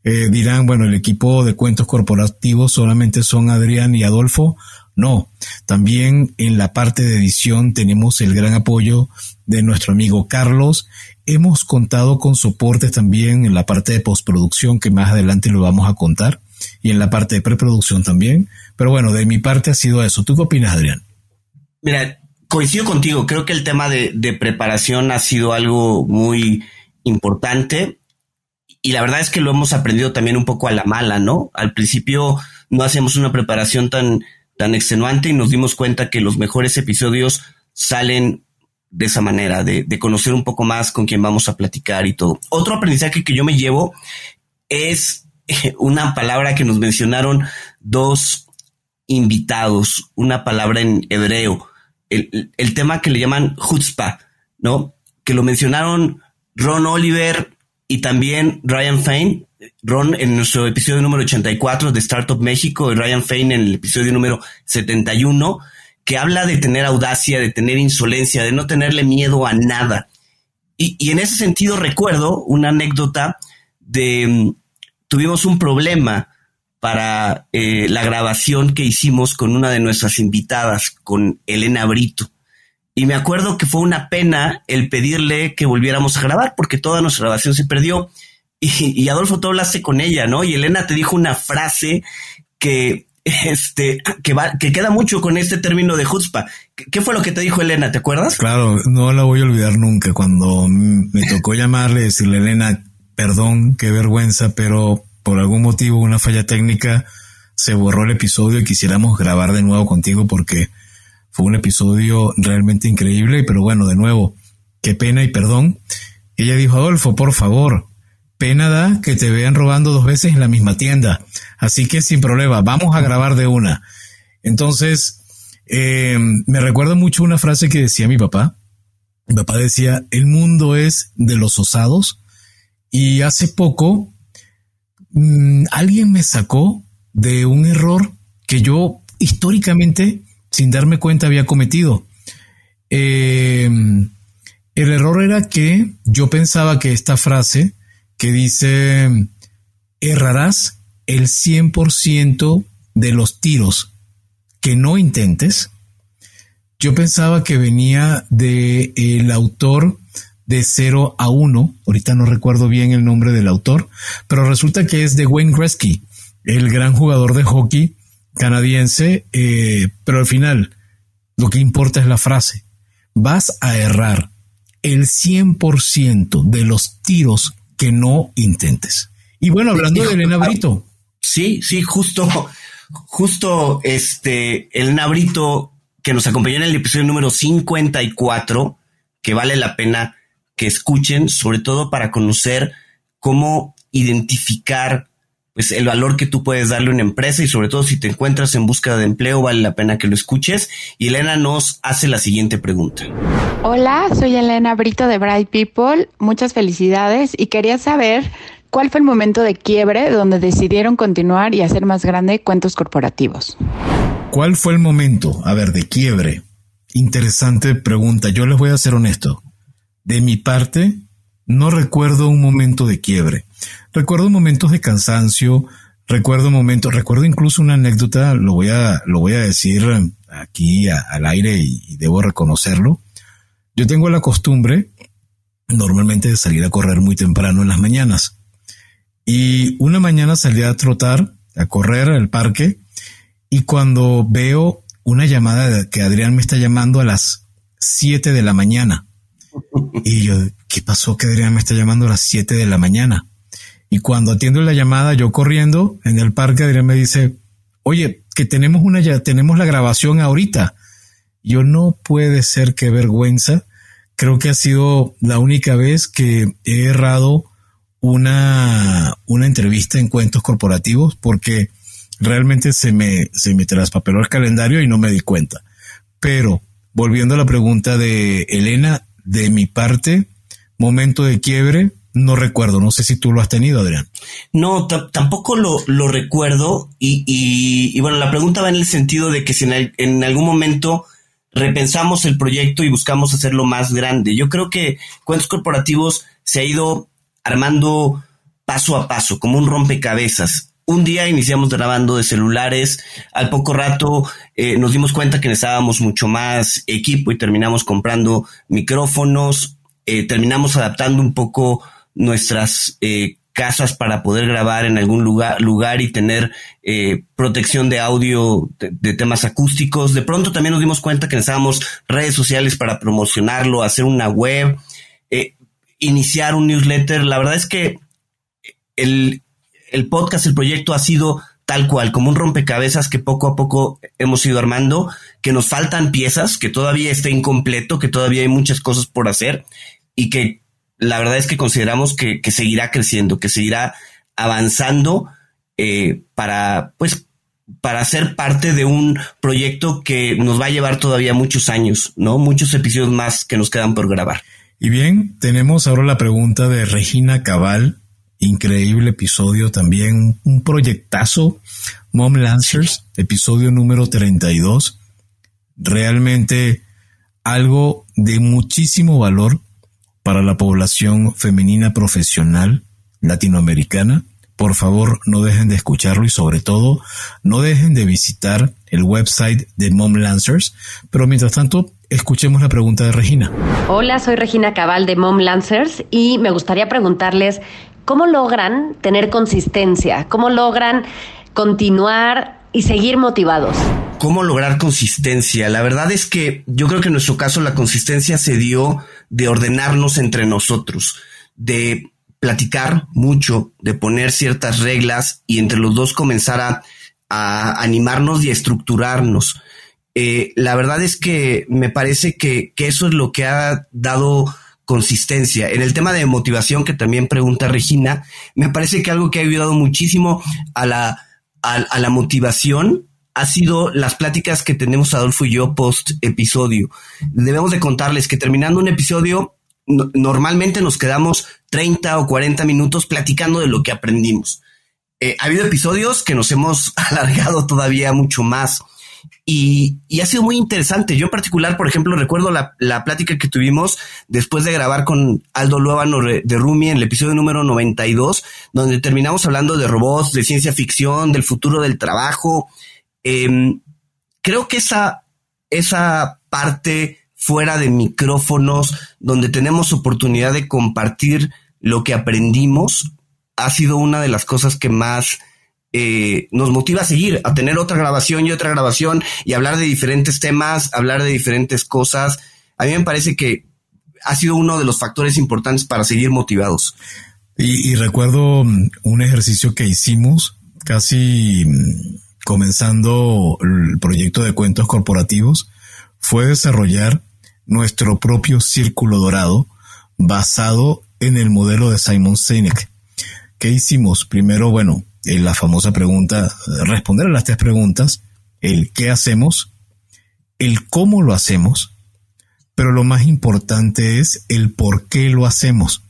eh, dirán, bueno, el equipo de cuentos corporativos solamente son Adrián y Adolfo, no, también en la parte de edición tenemos el gran apoyo de nuestro amigo Carlos. Hemos contado con soportes también en la parte de postproducción, que más adelante lo vamos a contar, y en la parte de preproducción también. Pero bueno, de mi parte ha sido eso. ¿Tú qué opinas, Adrián? Mira, coincido contigo, creo que el tema de, preparación ha sido algo muy importante y la verdad es que lo hemos aprendido también un poco a la mala, ¿no? Al principio no hacemos una preparación tan, tan extenuante y nos dimos cuenta que los mejores episodios salen de esa manera, de, de conocer un poco más con quién vamos a platicar y todo. Otro aprendizaje que yo me llevo es una palabra que nos mencionaron dos invitados, una palabra en hebreo el, tema que le llaman chutzpah, ¿no? Que lo mencionaron Ron Oliver y también Ryan Fain. Ron en nuestro episodio número 84 de Startup México y Ryan Fain en el episodio número 71, que habla de tener audacia, de tener insolencia, de no tenerle miedo a nada. Y, en ese sentido recuerdo una anécdota de, tuvimos un problema para eh, la grabación que hicimos con una de nuestras invitadas, con Elena Brito. Y me acuerdo que fue una pena el pedirle que volviéramos a grabar, porque toda nuestra grabación se perdió. Y, Adolfo, tú hablaste con ella, ¿no? Y Elena te dijo una frase que, este, que, va, que queda mucho con este término de jutzpa. ¿Qué fue lo que te dijo Elena? ¿Te acuerdas? Claro, no la voy a olvidar nunca. Cuando me tocó llamarle, decirle, Elena, perdón, qué vergüenza, pero por algún motivo, una falla técnica, se borró el episodio y quisiéramos grabar de nuevo contigo porque Fue un episodio realmente increíble, pero bueno, de nuevo, qué pena y perdón. Ella dijo, Adolfo, por favor, pena da que te vean robando dos veces en la misma tienda. Así que sin problema, vamos a grabar de una. Entonces, eh, me recuerda mucho una frase que decía mi papá. Mi papá decía, el mundo es de los osados. Y hace poco, mmm, alguien me sacó de un error que yo históricamente, sin darme cuenta, había cometido. Eh, el error era que yo pensaba que esta frase que dice, errarás el 100% de los tiros que no intentes, yo pensaba que venía de el autor de 0 a 1, ahorita no recuerdo bien el nombre del autor, pero resulta que es de Wayne Gretzky, el gran jugador de hockey canadiense, eh, pero al final lo que importa es la frase. Vas a errar el 100% de los tiros que no intentes. Y bueno, hablando de Elena Brito. Sí, sí, justo justo este, el Nabrito que nos acompañó en el episodio número 54, que vale la pena que escuchen, sobre todo para conocer cómo identificar pues el valor que tú puedes darle a una empresa y sobre todo si te encuentras en búsqueda de empleo vale la pena que lo escuches. Y Elena nos hace la siguiente pregunta. Hola, soy Elena Brito de Bright People. Muchas felicidades y quería saber ¿Cuál fue el momento de quiebre donde decidieron continuar y hacer más grande cuentos corporativos? ¿Cuál fue el momento, a ver, de quiebre? Interesante pregunta. Yo les voy a ser honesto. De mi parte, no recuerdo un momento de quiebre. Recuerdo momentos de cansancio, recuerdo momentos, recuerdo incluso una anécdota, lo voy a, lo voy a decir aquí al aire y, y debo reconocerlo. Yo tengo la costumbre normalmente de salir a correr muy temprano en las mañanas. Y una mañana salí a trotar, a correr al parque, y cuando veo una llamada que Adrián me está llamando a las 7 de la mañana. Y yo, ¿qué pasó que Adrián me está llamando a las 7 de la mañana? Y cuando atiendo la llamada, yo corriendo en el parque, Adrián me dice, oye, que tenemos una, ya tenemos la grabación ahorita. Yo no puede ser que vergüenza. Creo que ha sido la única vez que he errado una, una entrevista en cuentos corporativos porque realmente se me, se me traspapeló el calendario y no me di cuenta. Pero volviendo a la pregunta de Elena, de mi parte, momento de quiebre, no recuerdo, no sé si tú lo has tenido, Adrián. No, tampoco lo, lo recuerdo y, y, bueno, la pregunta va en el sentido de que si en, en, algún momento repensamos el proyecto y buscamos hacerlo más grande. Yo creo que Cuentos Corporativos se ha ido armando paso a paso, como un rompecabezas. Un día iniciamos grabando de celulares, al poco rato eh, nos dimos cuenta que necesitábamos mucho más equipo y terminamos comprando micrófonos, eh, terminamos adaptando un poco nuestras eh, casas para poder grabar en algún lugar, y tener protección de audio de, de, temas acústicos. De pronto también nos dimos cuenta que necesitábamos redes sociales para promocionarlo, hacer una web. Iniciar un newsletter. La verdad es que el, el podcast, el proyecto ha sido tal cual, como un rompecabezas que poco a poco hemos ido armando, que nos faltan piezas, que todavía está incompleto, que todavía hay muchas cosas por hacer y que la verdad es que consideramos que, que seguirá creciendo, que seguirá avanzando eh, para, pues, para ser parte de un proyecto que nos va a llevar todavía muchos años, ¿no? Muchos episodios más que nos quedan por grabar. Y bien, tenemos ahora la pregunta de Regina Cabal. Increíble episodio también, un proyectazo. Mom Lancers, episodio número 32. Realmente algo de muchísimo valor para la población femenina profesional latinoamericana. Por favor, no dejen de escucharlo y sobre todo, no dejen de visitar el website de Mom Lancers. Pero mientras tanto, Escuchemos la pregunta de Regina. Hola, soy Regina Cabal de Mom Lancers y me gustaría preguntarles cómo logran tener consistencia, cómo logran continuar y seguir motivados. ¿Cómo lograr consistencia? La verdad es que yo creo que en nuestro caso la consistencia se dio de ordenarnos entre nosotros, de platicar mucho, de poner ciertas reglas y entre los dos comenzar a, animarnos y a estructurarnos eh, la verdad es que me parece que, que eso es lo que ha dado consistencia. En el tema de motivación que también pregunta Regina, me parece que algo que ha ayudado muchísimo a la, a, la motivación ha sido las pláticas que tenemos Adolfo y yo post episodio. Debemos de contarles que terminando un episodio, normalmente nos quedamos 30 o 40 minutos platicando de lo que aprendimos. Eh, ha habido episodios que nos hemos alargado todavía mucho más. Y, ha sido muy interesante. Yo en particular, por ejemplo, recuerdo la, plática que tuvimos después de grabar con Aldo Luevano de Rumi en el episodio número 92, donde terminamos hablando de robots, de ciencia ficción, del futuro del trabajo. Em, creo que esa, esa parte fuera de micrófonos, donde tenemos oportunidad de compartir lo que aprendimos, ha sido una de las cosas que más eh, nos motiva a seguir, a tener otra grabación y otra grabación y hablar de diferentes temas, hablar de diferentes cosas. A mí me parece que ha sido uno de los factores importantes para seguir motivados. Y, recuerdo mm, un ejercicio que hicimos casi mm, comenzando el proyecto de cuentos corporativos, fue desarrollar nuestro propio círculo dorado basado en el modelo de Simon Sinek. ¿Qué hicimos? Primero, bueno, la famosa pregunta, responder a las tres preguntas, el qué hacemos, el cómo lo hacemos, pero lo más importante es el por qué lo hacemos.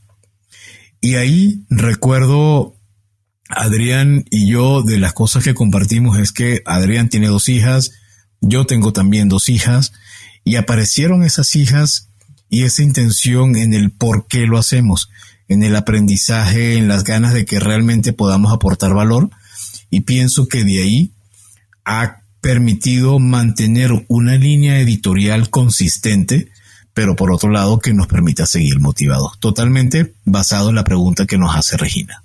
Y ahí recuerdo Adrián y yo de las cosas que compartimos es que Adrián tiene dos hijas, yo tengo también dos hijas, y aparecieron esas hijas y esa intención en el por qué lo hacemos en el aprendizaje, en las ganas de que realmente podamos aportar valor. Y pienso que de ahí ha permitido mantener una línea editorial consistente, pero por otro lado que nos permita seguir motivados. Totalmente basado en la pregunta que nos hace Regina.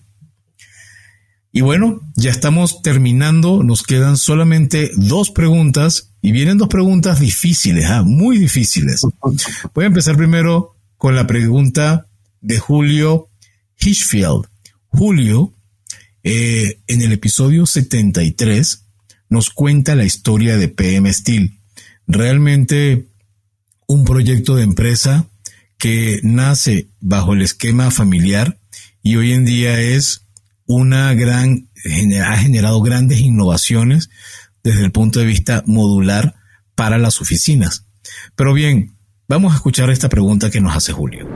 Y bueno, ya estamos terminando, nos quedan solamente dos preguntas y vienen dos preguntas difíciles, ¿ah? muy difíciles. Voy a empezar primero con la pregunta de Julio Hitchfield. Julio, eh, en el episodio 73, nos cuenta la historia de PM Steel. Realmente un proyecto de empresa que nace bajo el esquema familiar y hoy en día es una gran, ha generado grandes innovaciones desde el punto de vista modular para las oficinas. Pero bien, Vamos a escuchar esta pregunta que nos hace Julio.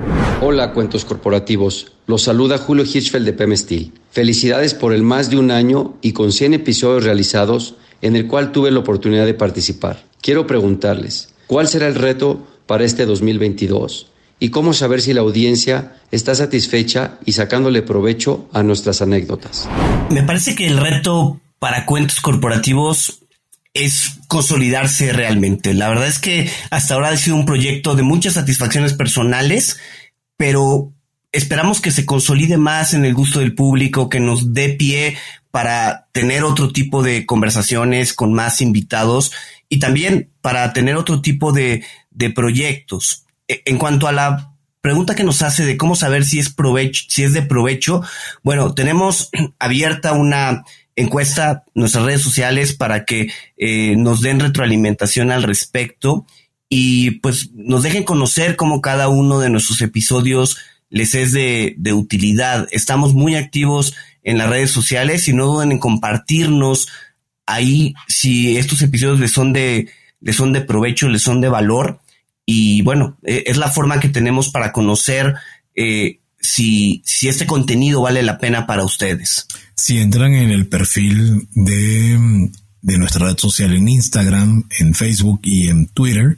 Hola, cuentos corporativos. Los saluda Julio Hirschfeld de PM Steel. Felicidades por el más de un año y con 100 episodios realizados en el cual tuve la oportunidad de participar. Quiero preguntarles, ¿cuál será el reto para este 2022? ¿Y cómo saber si la audiencia está satisfecha y sacándole provecho a nuestras anécdotas? Me parece que el reto para cuentos corporativos es consolidarse realmente. La verdad es que hasta ahora ha sido un proyecto de muchas satisfacciones personales, pero esperamos que se consolide más en el gusto del público, que nos dé pie para tener otro tipo de conversaciones con más invitados y también para tener otro tipo de, de proyectos. E, en cuanto a la pregunta que nos hace de cómo saber si es provecho, si es de provecho, bueno, tenemos abierta una encuesta nuestras redes sociales para que eh, nos den retroalimentación al respecto y pues nos dejen conocer cómo cada uno de nuestros episodios les es de, de utilidad. Estamos muy activos en las redes sociales y no duden en compartirnos ahí si estos episodios les son de, les son de provecho, les son de valor. Y bueno, e, es la forma que tenemos para conocer eh, si, si este contenido vale la pena para ustedes. Si entran en el perfil de, de nuestra red social en Instagram, en Facebook y en Twitter,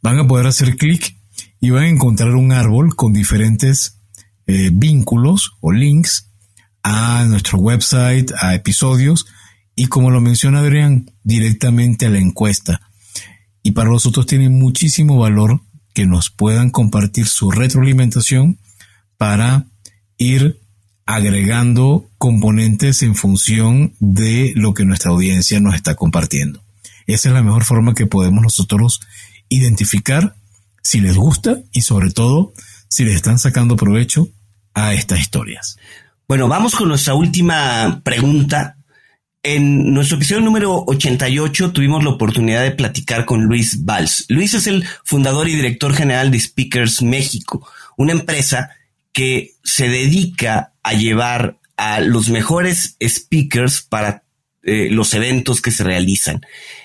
van a poder hacer clic y van a encontrar un árbol con diferentes eh, vínculos o links a nuestro website, a episodios y como lo menciona Adrián, directamente a la encuesta. Y para nosotros tiene muchísimo valor que nos puedan compartir su retroalimentación para ir agregando componentes en función de lo que nuestra audiencia nos está compartiendo. Esa es la mejor forma que podemos nosotros identificar si les gusta y sobre todo si les están sacando provecho a estas historias. Bueno, vamos con nuestra última pregunta en nuestro episodio número 88 tuvimos la oportunidad de platicar con Luis Valls. Luis es el fundador y director general de Speakers México, una empresa que se dedica a llevar a los mejores speakers para eh, los eventos que se realizan.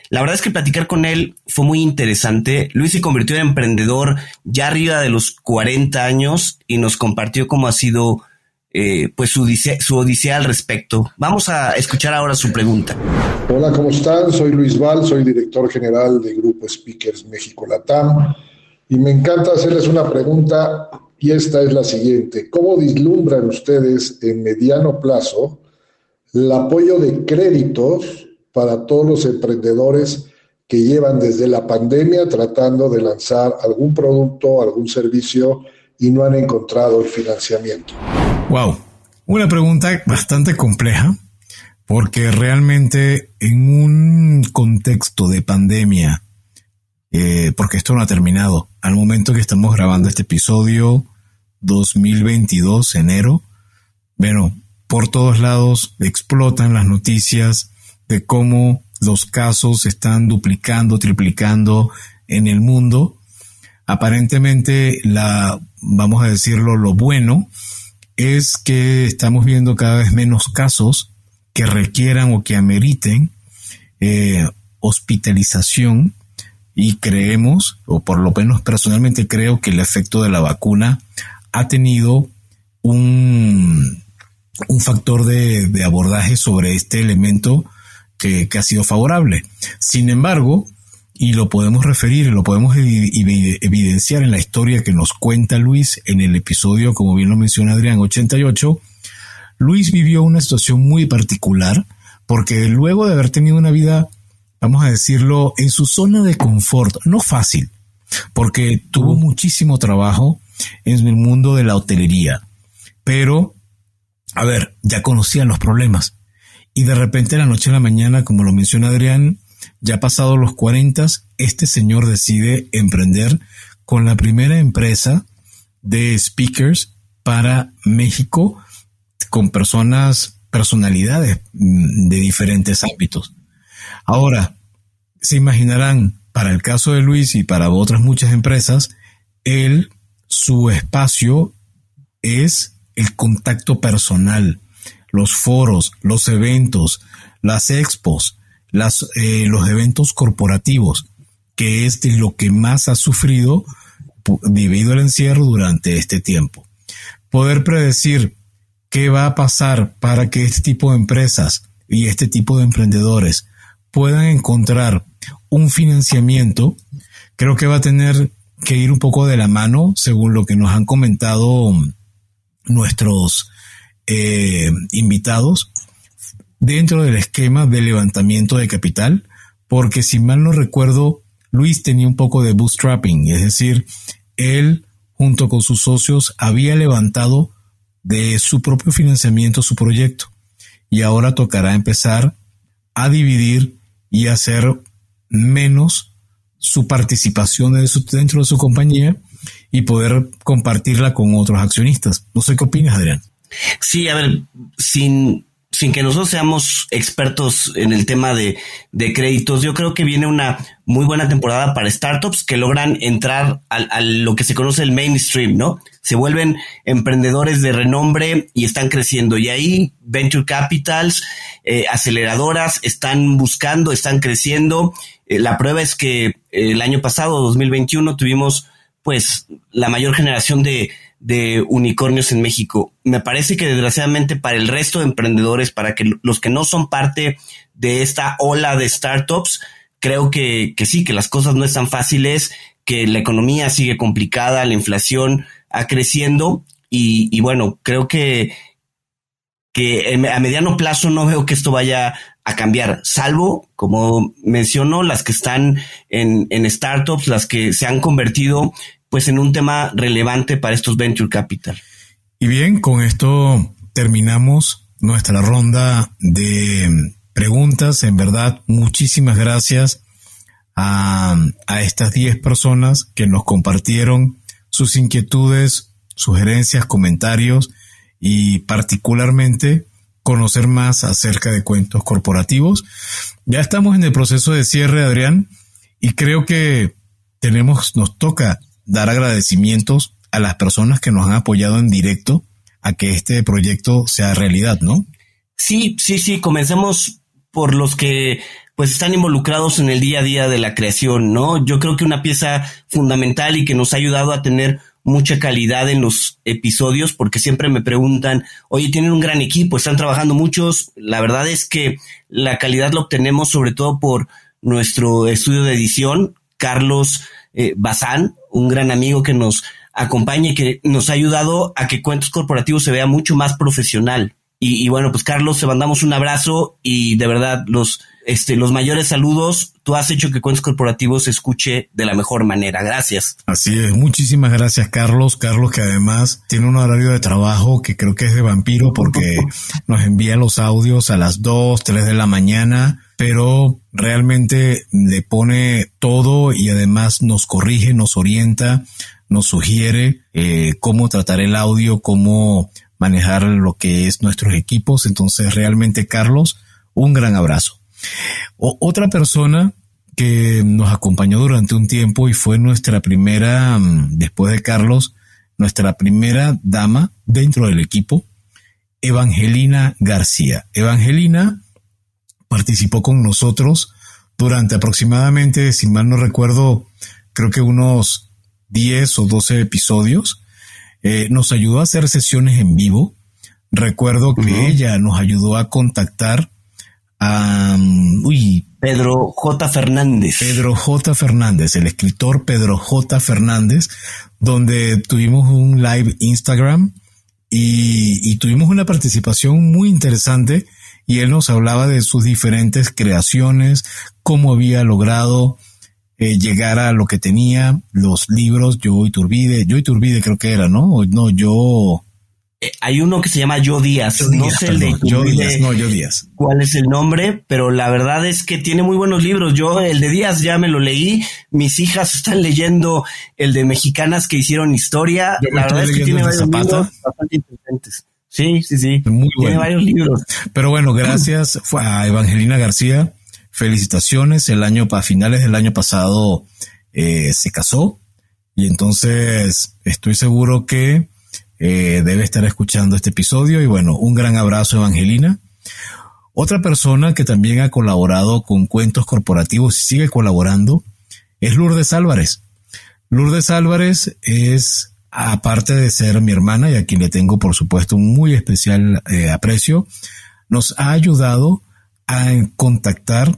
La verdad es que platicar con él fue muy interesante. Luis se convirtió en emprendedor ya arriba de los 40 años y nos compartió cómo ha sido eh, pues su su odisea al respecto. Vamos a escuchar ahora su pregunta. Hola, ¿cómo están? Soy Luis Val, soy director general de Grupo Speakers México Latam y me encanta hacerles una pregunta y esta es la siguiente. ¿Cómo vislumbran ustedes en mediano plazo el apoyo de créditos para todos los emprendedores que llevan desde la pandemia tratando de lanzar algún producto, algún servicio y no han encontrado el financiamiento? Wow, una pregunta bastante compleja, porque realmente en un contexto de pandemia, eh, porque esto no ha terminado, al momento que estamos grabando este episodio 2022, enero, bueno, por todos lados explotan las noticias de cómo los casos se están duplicando, triplicando en el mundo. Aparentemente, la, vamos a decirlo, lo bueno es que estamos viendo cada vez menos casos que requieran o que ameriten eh, hospitalización y creemos, o por lo menos personalmente creo que el efecto de la vacuna ha tenido un, un factor de, abordaje sobre este elemento que, que, ha sido favorable. Sin embargo, y lo podemos referir, lo podemos evidenciar en la historia que nos cuenta Luis en el episodio, como bien lo menciona Adrián, 88. Luis vivió una situación muy particular porque luego de haber tenido una vida, vamos a decirlo, en su zona de confort, no fácil, porque tuvo muchísimo trabajo en el mundo de la hotelería, pero, a ver, ya conocían los problemas. Y de repente, la noche a la mañana, como lo menciona Adrián, ya pasados los 40, este señor decide emprender con la primera empresa de speakers para México con personas, personalidades mm, de diferentes ámbitos. Ahora, se imaginarán, para el caso de Luis y para otras muchas empresas, él, su espacio es el contacto personal, los foros, los eventos, las expos, las, eh, los eventos corporativos, que es de lo que más ha sufrido debido al encierro durante este tiempo. Poder predecir qué va a pasar para que este tipo de empresas y este tipo de emprendedores puedan encontrar un financiamiento, creo que va a tener que ir un poco de la mano, según lo que nos han comentado nuestros eh, invitados, dentro del esquema de levantamiento de capital, porque si mal no recuerdo, Luis tenía un poco de bootstrapping, es decir, él junto con sus socios había levantado de su propio financiamiento su proyecto. Y ahora tocará empezar a dividir y hacer menos su participación dentro de su compañía y poder compartirla con otros accionistas. No sé qué opinas, Adrián. Sí, a ver, sin sin que nosotros seamos expertos en el tema de, de, créditos, yo creo que viene una muy buena temporada para startups que logran entrar a, lo que se conoce el mainstream, ¿no? Se vuelven emprendedores de renombre y están creciendo. Y ahí venture capitals, eh, aceleradoras están buscando, están creciendo. Eh, la prueba es que el año pasado, 2021, tuvimos pues la mayor generación de, de unicornios en México. Me parece que desgraciadamente para el resto de emprendedores, para que los que no son parte de esta ola de startups, creo que, que sí, que las cosas no están fáciles, que la economía sigue complicada, la inflación ha creciendo y, bueno, creo que, que a mediano plazo no veo que esto vaya a cambiar, salvo, como menciono, las que están en, en startups, las que se han convertido pues en un tema relevante para estos venture capital. Y bien, con esto terminamos nuestra ronda de preguntas. En verdad, muchísimas gracias a, a estas 10 personas que nos compartieron sus inquietudes, sugerencias, comentarios y particularmente conocer más acerca de cuentos corporativos. Ya estamos en el proceso de cierre, Adrián, y creo que tenemos, nos toca dar agradecimientos a las personas que nos han apoyado en directo a que este proyecto sea realidad, ¿no? Sí, sí, sí, comencemos por los que pues están involucrados en el día a día de la creación, ¿no? Yo creo que una pieza fundamental y que nos ha ayudado a tener mucha calidad en los episodios, porque siempre me preguntan, oye, tienen un gran equipo, están trabajando muchos. La verdad es que la calidad la obtenemos sobre todo por nuestro estudio de edición, Carlos eh, Bazán, un gran amigo que nos acompaña y que nos ha ayudado a que Cuentos Corporativos se vea mucho más profesional. Y, y bueno, pues Carlos, te mandamos un abrazo y de verdad los este, los mayores saludos. Tú has hecho que Cuentos Corporativos se escuche de la mejor manera. Gracias. Así es. Muchísimas gracias, Carlos. Carlos, que además tiene un horario de trabajo que creo que es de vampiro porque nos envía los audios a las 2, 3 de la mañana, pero realmente le pone todo y además nos corrige, nos orienta, nos sugiere eh, cómo tratar el audio, cómo manejar lo que es nuestros equipos. Entonces, realmente, Carlos, un gran abrazo otra persona que nos acompañó durante un tiempo y fue nuestra primera, mm, después de Carlos, nuestra primera dama dentro del equipo, Evangelina García. Evangelina participó con nosotros durante aproximadamente, si mal no recuerdo, creo que unos 10 o 12 episodios. Eh, nos ayudó a hacer sesiones en vivo. Recuerdo que ella nos ayudó a contactar uy, Pedro J. Fernández. Pedro J. Fernández, el escritor Pedro J. Fernández, donde tuvimos un live Instagram y, tuvimos una participación muy interesante y él nos hablaba de sus diferentes creaciones, cómo había logrado eh, llegar a lo que tenía, los libros, Yo y Turbide, Yo y Turbide creo que era, ¿no? No, yo, eh, hay uno que se llama Yo Díaz. no sé el de Yo Díaz, no, Yo Díaz. cuál es el nombre, pero la verdad es que tiene muy buenos libros. Yo el de Díaz ya me lo leí. Mis hijas están leyendo el de mexicanas que hicieron historia. la verdad es que tiene varios libros bastante interesantes. Sí, sí, sí. Muy tiene varios libros. Pero bueno, gracias a Evangelina García. Felicitaciones. El año, para finales del año pasado, eh, se casó. Y entonces estoy seguro que eh, debe estar escuchando este episodio y bueno, un gran abrazo Evangelina. Otra persona que también ha colaborado con cuentos corporativos y sigue colaborando es Lourdes Álvarez. Lourdes Álvarez es, aparte de ser mi hermana y a quien le tengo por supuesto un muy especial eh, aprecio, nos ha ayudado a contactar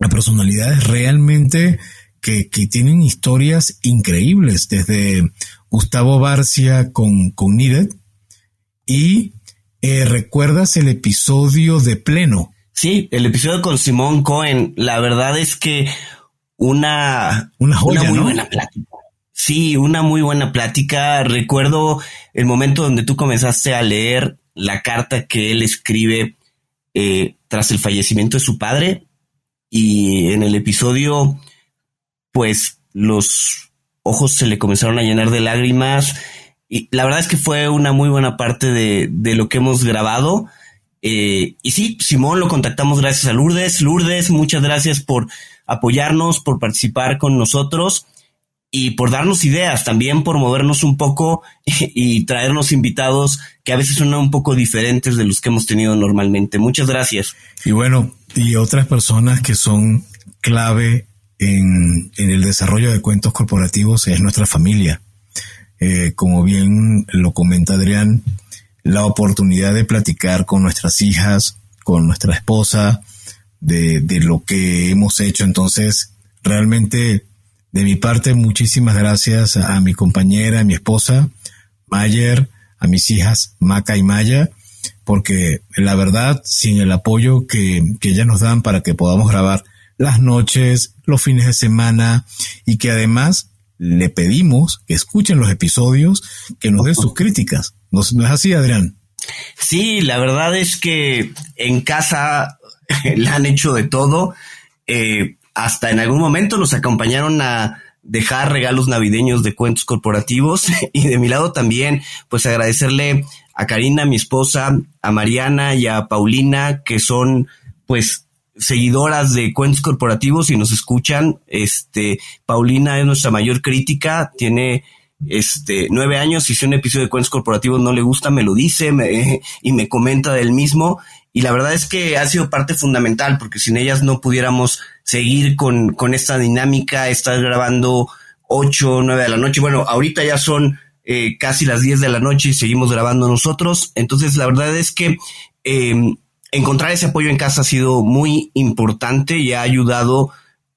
a personalidades realmente que, que, tienen historias increíbles, desde Gustavo Barcia con, con Y eh, ¿recuerdas el episodio de Pleno? Sí, el episodio con Simón Cohen. La verdad es que una, una, muy buena plática. Sí, una muy buena plática. Recuerdo el momento donde tú comenzaste a leer la carta que él escribe eh, tras el fallecimiento de su padre. Y en el episodio, pues los ojos se le comenzaron a llenar de lágrimas. Y la verdad es que fue una muy buena parte de, lo que hemos grabado. Eh, y sí, Simón lo contactamos gracias a Lourdes. Lourdes, muchas gracias por apoyarnos, por participar con nosotros y por darnos ideas, también por movernos un poco y traernos invitados que a veces son un poco diferentes de los que hemos tenido normalmente. Muchas gracias. Y bueno, y otras personas que son clave en, el desarrollo de cuentos corporativos es nuestra familia. Eh, como bien lo comenta Adrián, la oportunidad de platicar con nuestras hijas, con nuestra esposa, de, de lo que hemos hecho. Entonces, realmente, de mi parte, muchísimas gracias a, mi compañera, a mi esposa, Mayer, a mis hijas, Maca y Maya, porque la verdad, sin el apoyo que, que ellas nos dan para que podamos grabar las noches, los fines de semana y que además le pedimos que escuchen los episodios, que nos den sus críticas. ¿No, es así, Adrián? Sí, la verdad es que en casa le han hecho de todo. Eh, hasta en algún momento nos acompañaron a, dejar regalos navideños de cuentos corporativos y de mi lado también pues agradecerle a Karina, mi esposa, a Mariana y a Paulina que son pues seguidoras de cuentos corporativos y nos escuchan. Este, Paulina es nuestra mayor crítica, tiene este, nueve años, y si un episodio de cuentos corporativos no le gusta, me lo dice y me comenta del mismo. Y la verdad es que ha sido parte fundamental, porque sin ellas no pudiéramos seguir con, con esta dinámica, estar grabando ocho, nueve de la noche. Bueno, ahorita ya son eh, casi las diez de la noche y seguimos grabando nosotros. Entonces, la verdad es que em, encontrar ese apoyo en casa ha sido muy importante y ha ayudado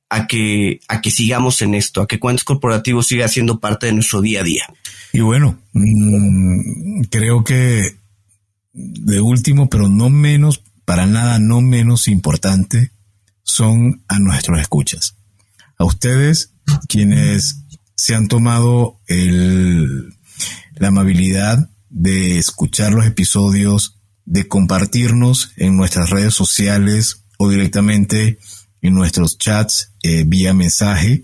a que, a que sigamos en esto, a que Cuentos Corporativos siga siendo parte de nuestro día a día. Y bueno, mm, creo que de último, pero no menos, para nada, no menos importante, son a nuestros escuchas. A ustedes, quienes se han tomado el, la amabilidad de escuchar los episodios, de compartirnos en nuestras redes sociales o directamente en nuestros chats eh, vía mensaje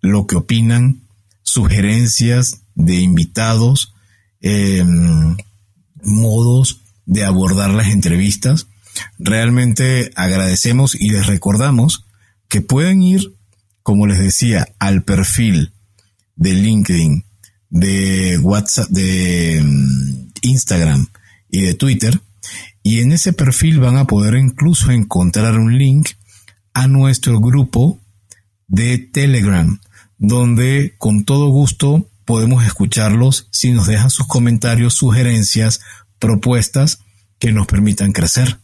lo que opinan, sugerencias de invitados, em, modos de abordar las entrevistas. Realmente agradecemos y les recordamos que pueden ir, como les decía, al perfil de LinkedIn, de WhatsApp, de em, Instagram y de Twitter. Y en ese perfil van a poder incluso encontrar un link a nuestro grupo de Telegram, donde con todo gusto podemos escucharlos si nos dejan sus comentarios, sugerencias, propuestas que nos permitan crecer.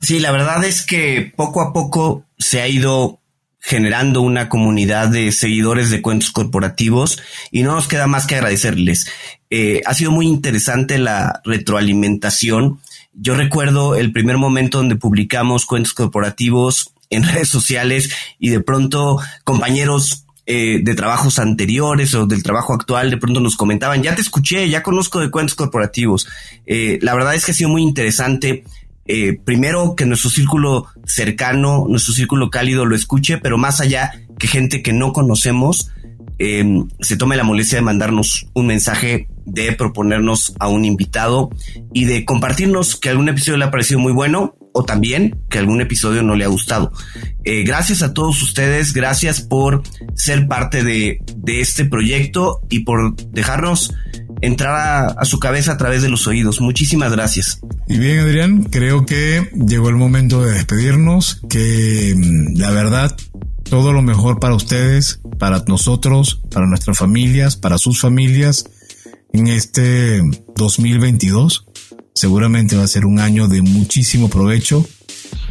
Sí, la verdad es que poco a poco se ha ido generando una comunidad de seguidores de cuentos corporativos y no nos queda más que agradecerles. Eh, ha sido muy interesante la retroalimentación. Yo recuerdo el primer momento donde publicamos cuentos corporativos en redes sociales y de pronto compañeros eh, de trabajos anteriores o del trabajo actual de pronto nos comentaban, ya te escuché, ya conozco de cuentos corporativos. Eh, la verdad es que ha sido muy interesante. Eh, primero que nuestro círculo cercano, nuestro círculo cálido lo escuche, pero más allá que gente que no conocemos em, se tome la molestia de mandarnos un mensaje, de proponernos a un invitado y de compartirnos que algún episodio le ha parecido muy bueno o también que algún episodio no le ha gustado. Eh, gracias a todos ustedes, gracias por ser parte de, este proyecto y por dejarnos entrar a, su cabeza a través de los oídos. Muchísimas gracias. Y bien, Adrián, creo que llegó el momento de despedirnos, que mm, la verdad, todo lo mejor para ustedes, para nosotros, para nuestras familias, para sus familias en este 2022 Seguramente va a ser un año de muchísimo provecho,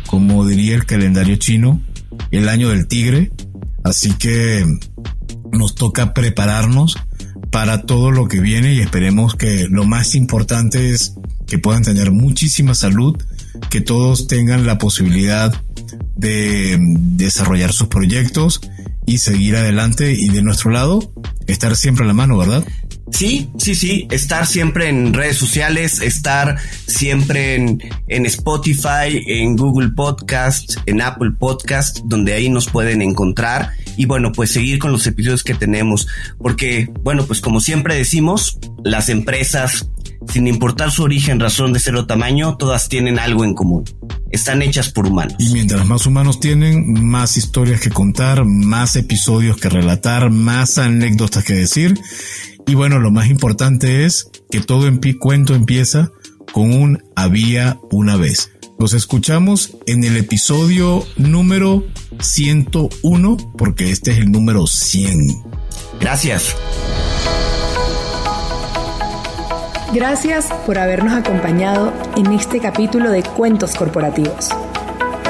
como diría el calendario chino, el año del tigre. Así que nos toca prepararnos para todo lo que viene y esperemos que lo más importante es que puedan tener muchísima salud, que todos tengan la posibilidad de desarrollar sus proyectos y seguir adelante y de nuestro lado estar siempre a la mano, ¿verdad? Sí, sí, sí, estar siempre en redes sociales, estar siempre en, en, Spotify, en Google Podcast, en Apple Podcast, donde ahí nos pueden encontrar y bueno, pues seguir con los episodios que tenemos, porque bueno, pues como siempre decimos, las empresas, sin importar su origen, razón de ser o tamaño, todas tienen algo en común. Están hechas por humanos. Y mientras más humanos tienen, más historias que contar, más episodios que relatar, más anécdotas que decir y bueno, lo más importante es que todo en cuento empieza con un había una vez. Los escuchamos en el episodio número 101 porque este es el número 100. Gracias. Gracias por habernos acompañado en este capítulo de Cuentos Corporativos.